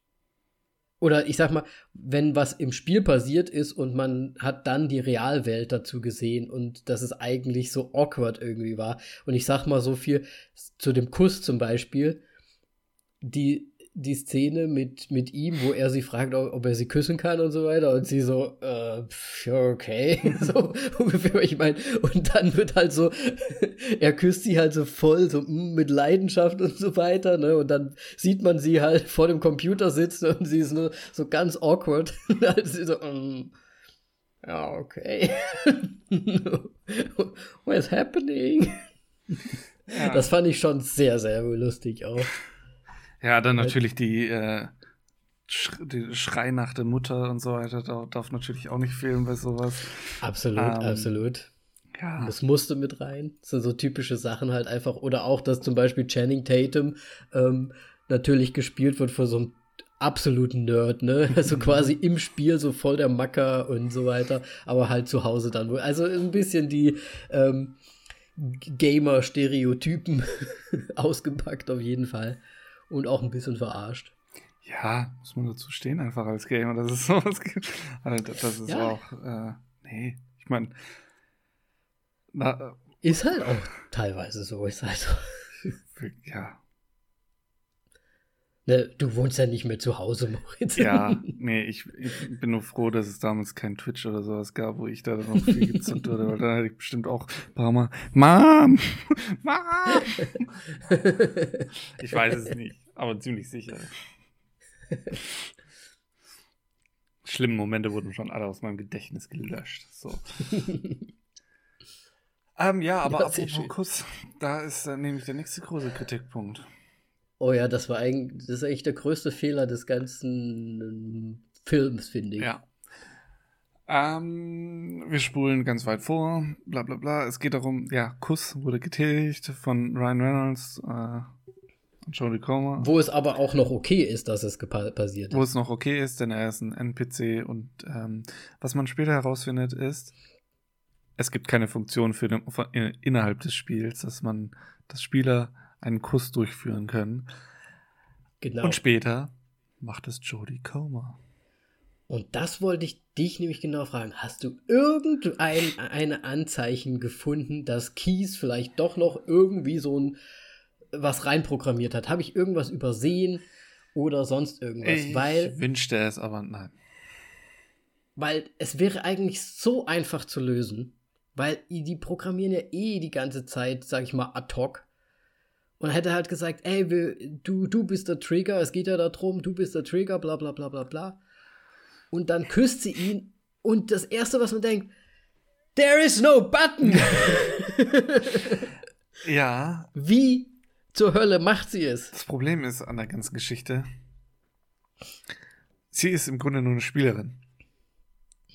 A: oder ich sag mal, wenn was im Spiel passiert ist und man hat dann die Realwelt dazu gesehen und dass es eigentlich so awkward irgendwie war. Und ich sag mal so viel zu dem Kuss zum Beispiel, die die Szene mit, mit ihm, wo er sie fragt, ob er sie küssen kann und so weiter. Und sie so, äh, okay. so ungefähr, ich meine. Und dann wird halt so, er küsst sie halt so voll, so mm, mit Leidenschaft und so weiter. Ne? Und dann sieht man sie halt vor dem Computer sitzen und sie ist nur so ganz awkward. also so, mm, ja, okay. What's happening? Ja. Das fand ich schon sehr, sehr lustig auch.
B: Ja, dann natürlich die, äh, die Schrei nach der Mutter und so weiter, da darf natürlich auch nicht fehlen bei sowas.
A: Absolut, ähm, absolut. Ja. Das musste mit rein. Das sind so typische Sachen halt einfach. Oder auch, dass zum Beispiel Channing Tatum ähm, natürlich gespielt wird von so einem absoluten Nerd, ne? Also quasi im Spiel so voll der Macker und so weiter, aber halt zu Hause dann wohl. Also ein bisschen die ähm, Gamer-Stereotypen ausgepackt auf jeden Fall und auch ein bisschen verarscht.
B: Ja, muss man dazu stehen, einfach als Gamer, dass es sowas gibt. Also, das ist ja. auch, äh, nee, ich meine,
A: äh, ist halt auch teilweise so, ist halt so.
B: Ja.
A: Ne, du wohnst ja nicht mehr zu Hause, Moritz.
B: Ja, nee, ich, ich bin nur froh, dass es damals kein Twitch oder sowas gab, wo ich da noch viel gezockt wurde, weil dann hätte ich bestimmt auch ein paar Mal, Mom! Mom! ich weiß es nicht aber ziemlich sicher. Schlimme Momente wurden schon alle aus meinem Gedächtnis gelöscht. So. ähm, ja, aber ja, apropos Kuss, da ist äh, nämlich der nächste große Kritikpunkt.
A: Oh ja, das war eigentlich, das ist eigentlich der größte Fehler des ganzen ähm, Films, finde ich.
B: Ja. Ähm, wir spulen ganz weit vor, bla bla bla. Es geht darum, ja, Kuss wurde getilgt von Ryan Reynolds, äh, Jodie Comer.
A: Wo es aber auch noch okay ist, dass es passiert
B: ist. Wo es noch okay ist, denn er ist ein NPC und ähm, was man später herausfindet ist, es gibt keine Funktion für den, innerhalb des Spiels, dass man, dass Spieler einen Kuss durchführen können. Genau. Und später macht es Jodie Comer.
A: Und das wollte ich dich nämlich genau fragen. Hast du irgendein eine Anzeichen gefunden, dass Keys vielleicht doch noch irgendwie so ein was reinprogrammiert hat. Habe ich irgendwas übersehen oder sonst irgendwas?
B: Ich
A: weil,
B: wünschte es, aber nein.
A: Weil es wäre eigentlich so einfach zu lösen, weil die programmieren ja eh die ganze Zeit, sag ich mal, ad hoc. Und hätte halt gesagt, ey, du, du bist der Trigger, es geht ja darum, du bist der Trigger, bla bla bla bla bla. Und dann küsst sie ihn und das Erste, was man denkt, there is no button.
B: ja.
A: Wie zur Hölle macht sie es?
B: Das Problem ist an der ganzen Geschichte, sie ist im Grunde nur eine Spielerin.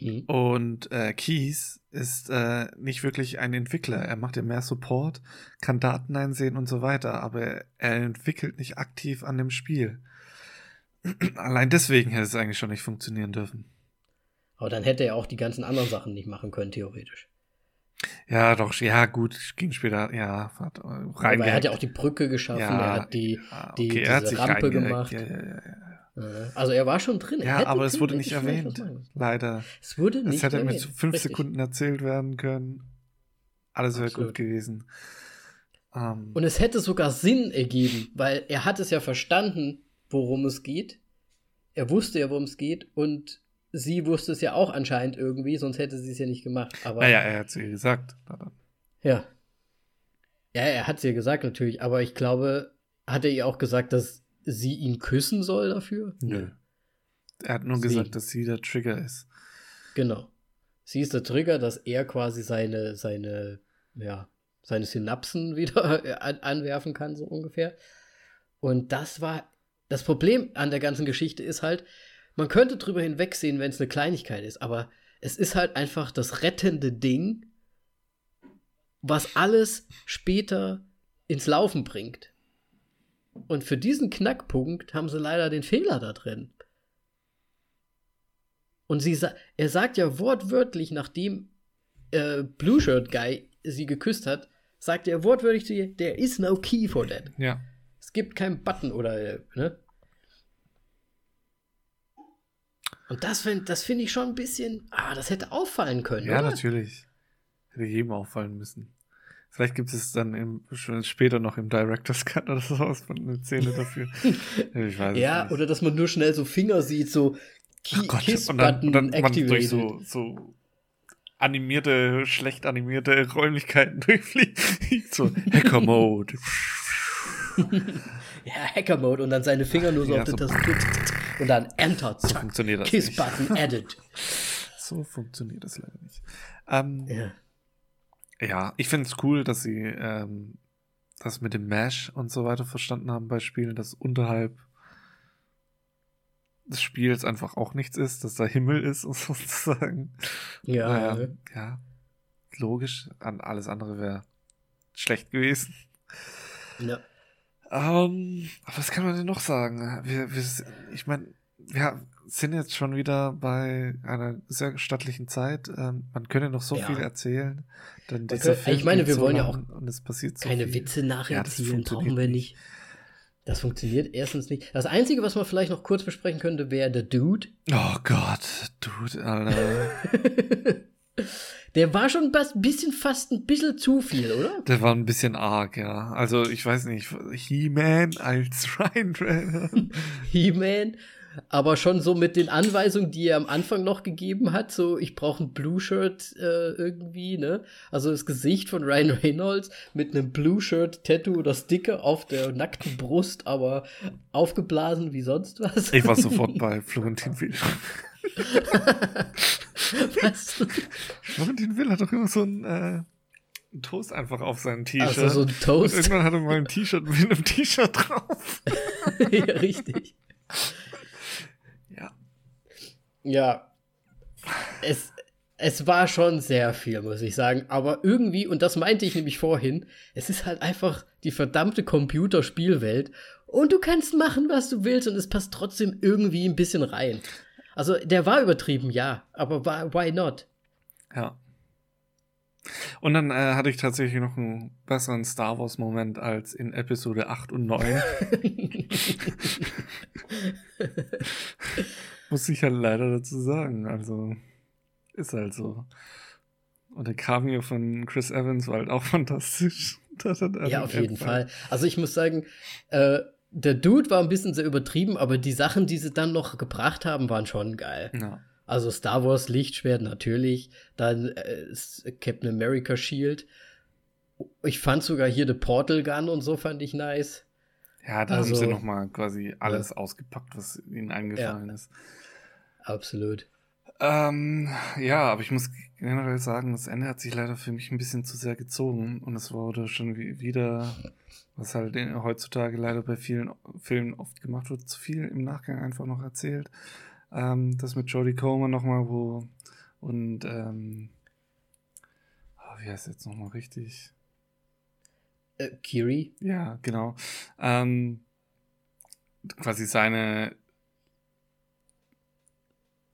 B: Mhm. Und äh, Keys ist äh, nicht wirklich ein Entwickler. Er macht ja mehr Support, kann Daten einsehen und so weiter, aber er entwickelt nicht aktiv an dem Spiel. Allein deswegen hätte es eigentlich schon nicht funktionieren dürfen.
A: Aber dann hätte er auch die ganzen anderen Sachen nicht machen können, theoretisch.
B: Ja, doch, ja, gut, ging später, ja,
A: hat rein. Er hat ja auch die Brücke geschaffen, ja, er hat die, ja, okay, die diese Rampe gemacht. Ja, ja, ja, also er war schon drin.
B: Ja, aber es wurde nicht erwähnt. Leider.
A: Es wurde nicht
B: Es hätte erwähnt. mit fünf Richtig. Sekunden erzählt werden können. Alles wäre gut gewesen.
A: Um, ähm, Und es hätte sogar Sinn ergeben, weil er hat es ja verstanden, worum es geht. Er wusste ja, worum es geht. Und sie wusste es ja auch anscheinend irgendwie, sonst hätte sie es ja nicht gemacht. Aber,
B: naja, er hat es ihr gesagt.
A: Ja. Ja, er hat es ihr gesagt natürlich, aber ich glaube, hat er ihr auch gesagt, dass sie ihn küssen soll dafür?
B: Nö. Er hat nur sie. gesagt, dass sie der Trigger ist.
A: Genau. Sie ist der Trigger, dass er quasi seine, seine, ja, seine Synapsen wieder an, anwerfen kann, so ungefähr. Und das war, das Problem an der ganzen Geschichte ist halt, man könnte drüber hinwegsehen, wenn es eine Kleinigkeit ist, aber es ist halt einfach das rettende Ding, was alles später ins Laufen bringt. Und für diesen Knackpunkt haben sie leider den Fehler da drin. Und sie sa er sagt ja wortwörtlich, nachdem äh, Blue Shirt Guy sie geküsst hat, sagt er wortwörtlich zu ihr, there is no key for that.
B: Ja.
A: Es gibt keinen Button oder, äh, ne? Und das finde das find ich schon ein bisschen, ah, das hätte auffallen können.
B: Ja,
A: oder?
B: natürlich. Hätte jedem auffallen müssen. Vielleicht gibt es dann im, später noch im Director's Cut oder sowas von eine Szene dafür.
A: ich weiß ja, nicht. oder dass man nur schnell so Finger sieht, so
B: Key oh Kiss-Button und dann, dann man durch so, so animierte, schlecht animierte Räumlichkeiten durchfliegt. So Hacker-Mode.
A: ja, Hacker-Mode und dann seine Finger nur so ja, auf so der Tastatur und dann Enter.
B: So funktioniert das
A: Kiss-Button added.
B: So funktioniert das leider nicht. Ähm, ja. Ja, ich finde es cool, dass sie ähm, das mit dem Mesh und so weiter verstanden haben bei Spielen, dass unterhalb des Spiels einfach auch nichts ist, dass da Himmel ist, sozusagen. Ja. Naja, ja. Logisch. An alles andere wäre schlecht gewesen. Ja. Ähm, was kann man denn noch sagen? Wir, wir, ich meine, wir sind jetzt schon wieder bei einer sehr stattlichen Zeit. Ähm, man könnte noch so ja. viel erzählen.
A: Denn dieser Film ich meine, wir wollen ja auch
B: und es passiert
A: so keine viel. Witze nacherzählen, ja, brauchen wir nicht. Das funktioniert erstens nicht. Das Einzige, was man vielleicht noch kurz besprechen könnte, wäre der Dude.
B: Oh Gott, Dude, Alter.
A: der war schon ein bisschen fast ein bisschen zu viel, oder?
B: Der war ein bisschen arg, ja. Also ich weiß nicht, He-Man als Ryan.
A: He-Man aber schon so mit den Anweisungen, die er am Anfang noch gegeben hat, so ich brauche ein Blue Shirt äh, irgendwie, ne? Also das Gesicht von Ryan Reynolds mit einem Blue Shirt Tattoo oder Sticker auf der nackten Brust, aber aufgeblasen wie sonst was.
B: Ich war sofort bei Florentin Will. was? Florentin Will hat doch immer so ein äh ein Toast einfach auf seinem T-Shirt. Also
A: so ein Toast.
B: Und irgendwann hat er mal ein T-Shirt mit einem T-Shirt drauf.
A: ja, richtig. Ja. Es, es war schon sehr viel, muss ich sagen. Aber irgendwie, und das meinte ich nämlich vorhin, es ist halt einfach die verdammte Computerspielwelt. Und du kannst machen, was du willst, und es passt trotzdem irgendwie ein bisschen rein. Also, der war übertrieben, ja, aber why not?
B: Ja. Und dann äh, hatte ich tatsächlich noch einen besseren Star Wars-Moment als in Episode 8 und 9. Muss ich halt leider dazu sagen. Also, ist halt so. Und der Cameo von Chris Evans war halt auch fantastisch.
A: ja, auf jeden Fall. Also ich muss sagen, äh, der Dude war ein bisschen sehr übertrieben, aber die Sachen, die sie dann noch gebracht haben, waren schon geil. Ja. Also Star Wars Lichtschwert natürlich, dann äh, Captain America Shield. Ich fand sogar hier The Portal Gun und so fand ich nice.
B: Ja, da also, haben sie noch mal quasi alles ja. ausgepackt, was ihnen eingefallen ja. ist.
A: Absolut.
B: Ähm, ja, aber ich muss generell sagen, das Ende hat sich leider für mich ein bisschen zu sehr gezogen und es wurde schon wieder, was halt heutzutage leider bei vielen Filmen oft gemacht wird, zu viel im Nachgang einfach noch erzählt. Ähm, das mit Jodie Comer nochmal, wo und ähm, oh, wie heißt jetzt nochmal richtig?
A: Äh, Kiri?
B: Ja, genau. Ähm, quasi seine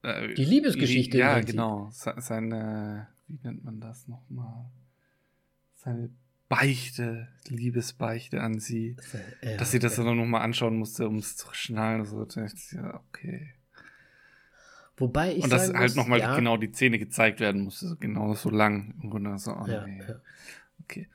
A: äh, die Liebesgeschichte.
B: Ja, genau. Seine, wie nennt man das nochmal? Seine Beichte, Liebesbeichte an sie. Ja, dass sie das dann nochmal anschauen musste, um es zu schnallen. Also, ja, okay.
A: Wobei ich
B: Und dass halt nochmal ja. genau die Zähne gezeigt werden musste, genau so lang. Im Grunde so, oh,
A: ja, nee. ja. Okay.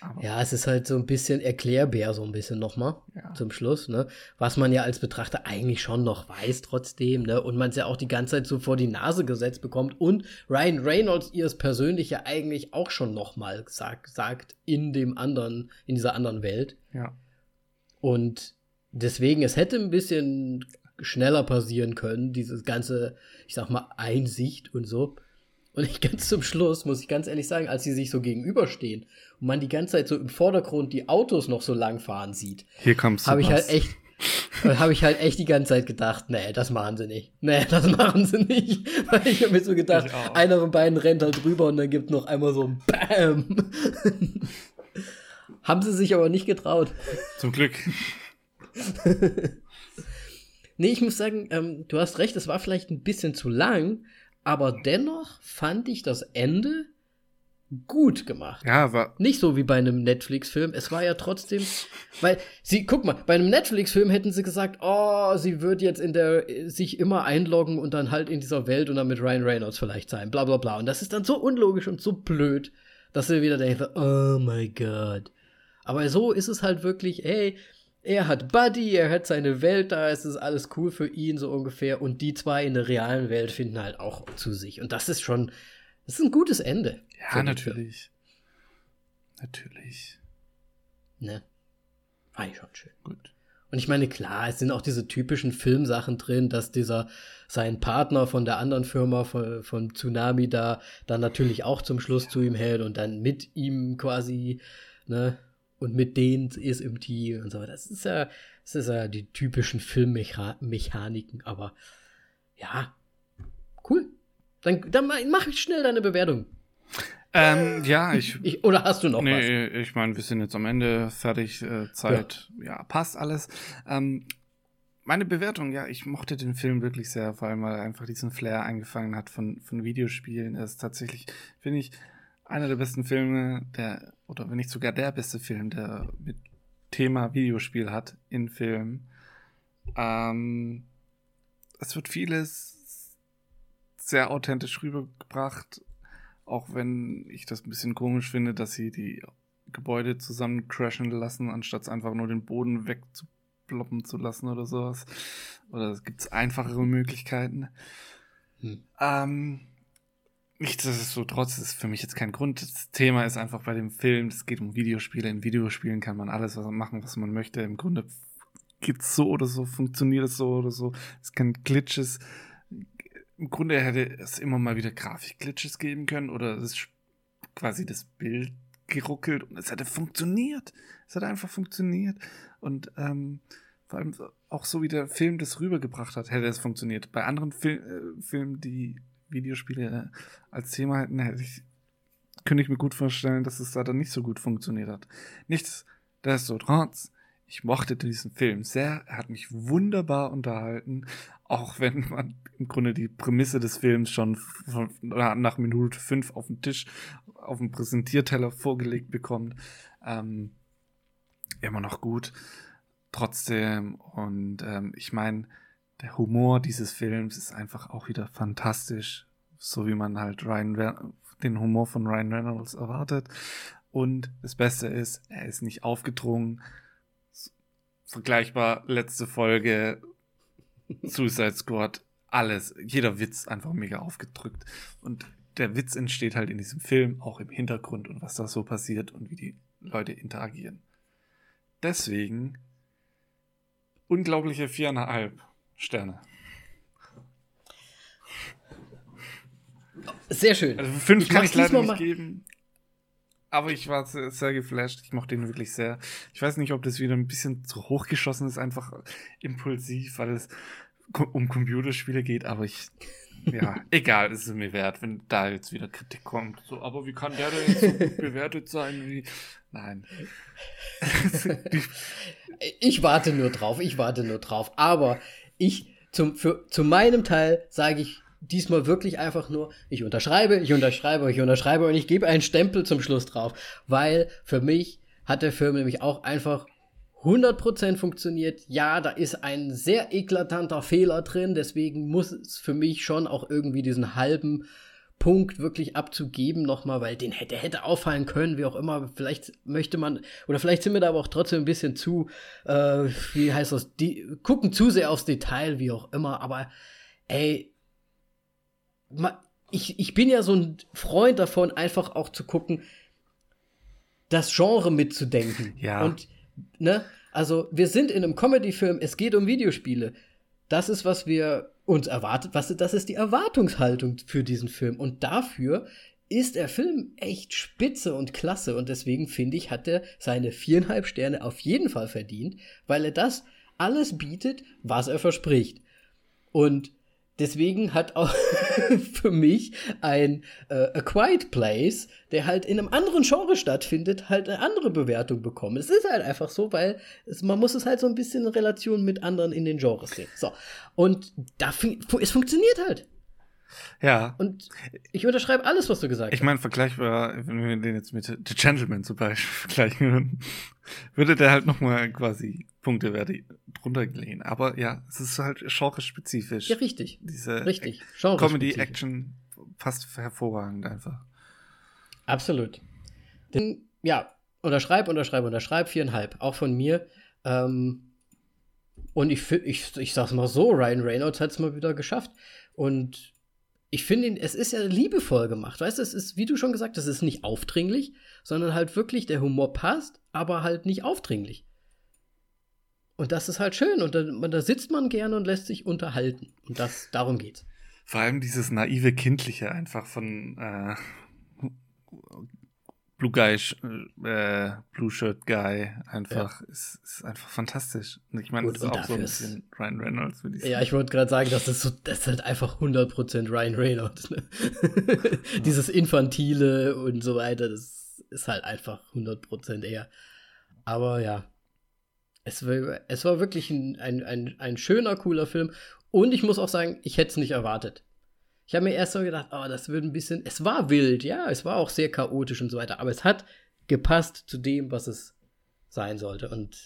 A: Aber ja, es ist halt so ein bisschen erklärbär, so ein bisschen nochmal ja. zum Schluss, ne? Was man ja als Betrachter eigentlich schon noch weiß trotzdem, ne? Und man es ja auch die ganze Zeit so vor die Nase gesetzt bekommt und Ryan Reynolds ihr es persönlich ja eigentlich auch schon nochmal sagt, sagt in dem anderen, in dieser anderen Welt.
B: Ja.
A: Und deswegen, es hätte ein bisschen schneller passieren können, dieses ganze, ich sag mal, Einsicht und so. Und ich ganz zum Schluss, muss ich ganz ehrlich sagen, als sie sich so gegenüberstehen und man die ganze Zeit so im Vordergrund die Autos noch so lang fahren sieht.
B: Hier kommst
A: du. Habe ich halt echt, äh, habe ich halt echt die ganze Zeit gedacht, nee, das machen sie nicht. Nee, das machen sie nicht. Weil ich habe mir so gedacht, einer von beiden rennt halt drüber und dann gibt noch einmal so ein Bam. Haben sie sich aber nicht getraut.
B: Zum Glück.
A: nee, ich muss sagen, ähm, du hast recht, es war vielleicht ein bisschen zu lang, aber dennoch fand ich das Ende gut gemacht.
B: Ja, war.
A: Nicht so wie bei einem Netflix-Film. Es war ja trotzdem, weil sie, guck mal, bei einem Netflix-Film hätten sie gesagt, oh, sie wird jetzt in der, sich immer einloggen und dann halt in dieser Welt und dann mit Ryan Reynolds vielleicht sein, bla bla bla. Und das ist dann so unlogisch und so blöd. dass du wieder denkst, oh my God. Aber so ist es halt wirklich, ey, er hat Buddy, er hat seine Welt da, es ist alles cool für ihn so ungefähr und die zwei in der realen Welt finden halt auch zu sich und das ist schon, das ist ein gutes Ende.
B: Ja, natürlich. Natürlich.
A: Ne? War ich schon schön. Gut. Und ich meine, klar, es sind auch diese typischen Filmsachen drin, dass dieser sein Partner von der anderen Firma von, von Tsunami da dann natürlich auch zum Schluss zu ihm hält und dann mit ihm quasi, ne, und mit denen ist im Team und so. Das ist ja, das ist ja die typischen Filmmechaniken, aber ja, cool. Dann, dann mach ich schnell deine Bewertung.
B: Ähm, ja, ich,
A: ich, Oder hast du noch
B: nee, was? Nee, ich meine, wir sind jetzt am Ende fertig, äh, Zeit, ja. ja, passt alles. Ähm, meine Bewertung, ja, ich mochte den Film wirklich sehr, vor allem weil er einfach diesen Flair eingefangen hat von, von Videospielen. Er ist tatsächlich, finde ich, einer der besten Filme, der, oder wenn nicht sogar der beste Film, der mit Thema Videospiel hat in Film. Ähm, es wird vieles sehr authentisch rübergebracht, auch wenn ich das ein bisschen komisch finde, dass sie die Gebäude zusammen crashen lassen, anstatt einfach nur den Boden wegzuploppen zu lassen oder sowas. Oder gibt es einfachere Möglichkeiten. Hm. Ähm, Nichtsdestotrotz ist für mich jetzt kein Grund. Das Thema ist einfach bei dem Film, es geht um Videospiele. In Videospielen kann man alles was machen, was man möchte. Im Grunde geht es so oder so, funktioniert es so oder so. Es kann Glitches. Im Grunde hätte es immer mal wieder Grafikglitches geben können oder es ist quasi das Bild geruckelt und es hätte funktioniert. Es hat einfach funktioniert. Und ähm, vor allem auch so wie der Film das rübergebracht hat, hätte es funktioniert. Bei anderen Fil äh, Filmen, die Videospiele als Thema hätten, hätte ich, könnte ich mir gut vorstellen, dass es da dann nicht so gut funktioniert hat. Nichtsdestotrotz, ich mochte diesen Film sehr. Er hat mich wunderbar unterhalten, auch wenn man im Grunde die Prämisse des Films schon von, nach Minute fünf auf dem Tisch, auf dem Präsentierteller vorgelegt bekommt. Ähm, immer noch gut. Trotzdem, und ähm, ich meine, der Humor dieses Films ist einfach auch wieder fantastisch, so wie man halt Ryan, den Humor von Ryan Reynolds erwartet. Und das Beste ist, er ist nicht aufgedrungen. Vergleichbar letzte Folge Suicide Squad, alles, jeder Witz einfach mega aufgedrückt. Und der Witz entsteht halt in diesem Film, auch im Hintergrund und was da so passiert und wie die Leute interagieren. Deswegen unglaubliche viereinhalb Sterne.
A: Sehr schön.
B: Also fünf ich kann ich leider nicht geben. Aber ich war sehr, sehr, geflasht. Ich mochte ihn wirklich sehr. Ich weiß nicht, ob das wieder ein bisschen zu hoch geschossen ist, einfach impulsiv, weil es um Computerspiele geht, aber ich. Ja, egal, ist es mir wert, wenn da jetzt wieder Kritik kommt. So, aber wie kann der denn jetzt so gut bewertet sein wie. Nein.
A: ich warte nur drauf, ich warte nur drauf. Aber ich, zum, für, zu meinem Teil sage ich diesmal wirklich einfach nur, ich unterschreibe, ich unterschreibe, ich unterschreibe und ich gebe einen Stempel zum Schluss drauf, weil für mich hat der Film nämlich auch einfach 100% funktioniert. Ja, da ist ein sehr eklatanter Fehler drin, deswegen muss es für mich schon auch irgendwie diesen halben Punkt wirklich abzugeben nochmal, weil den hätte, hätte auffallen können, wie auch immer. Vielleicht möchte man, oder vielleicht sind wir da aber auch trotzdem ein bisschen zu, äh, wie heißt das, die gucken zu sehr aufs Detail, wie auch immer, aber ey, ich, ich bin ja so ein Freund davon, einfach auch zu gucken, das Genre mitzudenken.
B: Ja.
A: Und, ne, also wir sind in einem Comedy-Film, es geht um Videospiele. Das ist, was wir uns erwartet, was, das ist die Erwartungshaltung für diesen Film. Und dafür ist der Film echt spitze und klasse. Und deswegen finde ich, hat er seine viereinhalb Sterne auf jeden Fall verdient, weil er das alles bietet, was er verspricht. Und Deswegen hat auch für mich ein äh, A Quiet Place, der halt in einem anderen Genre stattfindet, halt eine andere Bewertung bekommen. Es ist halt einfach so, weil es, man muss es halt so ein bisschen in Relation mit anderen in den Genres sehen. So. Und da, es funktioniert halt.
B: Ja.
A: Und ich unterschreibe alles, was du gesagt
B: ich hast. Ich meine, vergleichbar, wenn wir den jetzt mit The Gentleman zum Beispiel vergleichen würden, würde der halt nochmal quasi Punktewerte drunter gehen. Aber ja, es ist halt genre-spezifisch.
A: Ja, richtig.
B: Diese
A: richtig.
B: Comedy-Action passt hervorragend einfach.
A: Absolut. Den, ja, unterschreib, unterschreib, unterschreib, viereinhalb. Auch von mir. Ähm, und ich, ich, ich sag's mal so, Ryan Reynolds hat es mal wieder geschafft. Und ich finde ihn, es ist ja liebevoll gemacht. Weißt du, es ist, wie du schon gesagt hast, es ist nicht aufdringlich, sondern halt wirklich, der Humor passt, aber halt nicht aufdringlich. Und das ist halt schön. Und da, da sitzt man gerne und lässt sich unterhalten. Und das, darum geht's.
B: Vor allem dieses naive Kindliche einfach von äh, Blue Guy, äh, Blue Shirt Guy einfach ja. ist, ist einfach fantastisch. Und ich meine, das ist auch so ein bisschen Ryan Reynolds,
A: würde ich sagen. Ja, ich wollte gerade sagen, dass das so, das ist halt einfach 100% Ryan Reynolds. Ne? ja. Dieses Infantile und so weiter, das ist halt einfach 100% er. Aber ja, es war, es war wirklich ein, ein, ein, ein schöner, cooler Film. Und ich muss auch sagen, ich hätte es nicht erwartet. Ich habe mir erst so gedacht, oh, das wird ein bisschen. Es war wild, ja, es war auch sehr chaotisch und so weiter, aber es hat gepasst zu dem, was es sein sollte. Und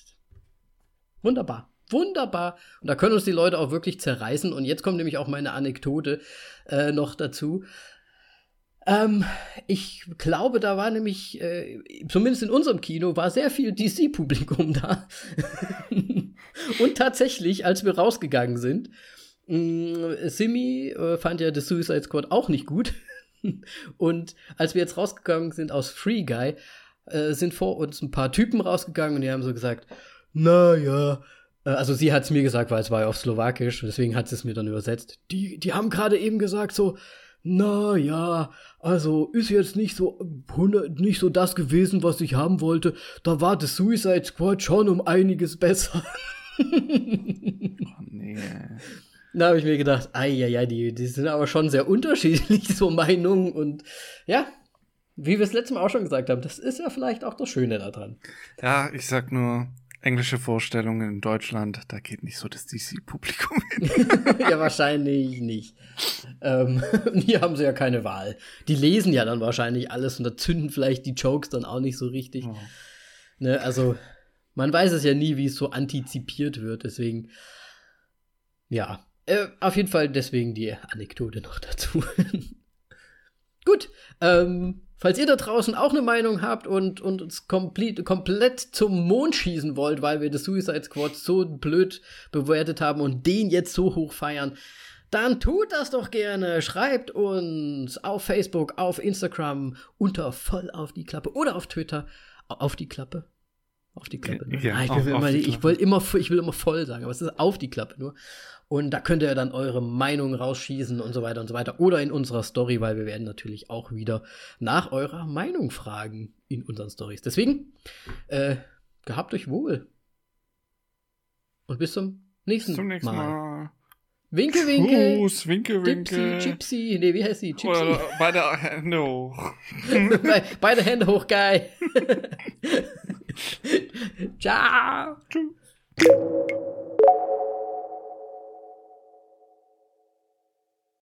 A: wunderbar. Wunderbar. Und da können uns die Leute auch wirklich zerreißen. Und jetzt kommt nämlich auch meine Anekdote äh, noch dazu. Ähm, ich glaube, da war nämlich, äh, zumindest in unserem Kino, war sehr viel DC-Publikum da. und tatsächlich, als wir rausgegangen sind, Simi äh, fand ja The Suicide Squad auch nicht gut. und als wir jetzt rausgegangen sind aus Free Guy, äh, sind vor uns ein paar Typen rausgegangen und die haben so gesagt, naja, äh, also sie hat es mir gesagt, weil es war ja auf Slowakisch, deswegen hat sie es mir dann übersetzt. Die, die haben gerade eben gesagt so, na ja, also ist jetzt nicht so nicht so das gewesen, was ich haben wollte. Da war The Suicide Squad schon um einiges besser. oh nee. Da habe ich mir gedacht, ja, ja, die, die sind aber schon sehr unterschiedlich, so Meinungen. Und ja, wie wir es letztes Mal auch schon gesagt haben, das ist ja vielleicht auch das Schöne daran.
B: Ja, ich sag nur, englische Vorstellungen in Deutschland, da geht nicht so das DC-Publikum hin.
A: ja, wahrscheinlich nicht. Ähm, hier haben sie ja keine Wahl. Die lesen ja dann wahrscheinlich alles und da zünden vielleicht die Jokes dann auch nicht so richtig. Oh. Ne, also, man weiß es ja nie, wie es so antizipiert wird. Deswegen, ja, äh, auf jeden Fall deswegen die Anekdote noch dazu. Gut, ähm, falls ihr da draußen auch eine Meinung habt und, und uns komplett, komplett zum Mond schießen wollt, weil wir das Suicide Squad so blöd bewertet haben und den jetzt so hoch feiern, dann tut das doch gerne. Schreibt uns auf Facebook, auf Instagram unter voll auf die Klappe oder auf Twitter auf die Klappe. Auf die Klappe. Ne? Ja, ah, ich, will immer, ich, will immer, ich will immer voll sagen, aber es ist auf die Klappe nur. Und da könnt ihr dann eure Meinung rausschießen und so weiter und so weiter. Oder in unserer Story, weil wir werden natürlich auch wieder nach eurer Meinung fragen in unseren Stories. Deswegen, äh, gehabt euch wohl. Und bis zum nächsten, bis zum nächsten Mal. Mal. Winke, winke.
B: Tschüss, winke, winke.
A: Gypsy, Gypsy. Nee, wie heißt sie? Gypsy.
B: Oder beide Hände hoch.
A: beide Hände hoch, geil. Ciao. Tschüss.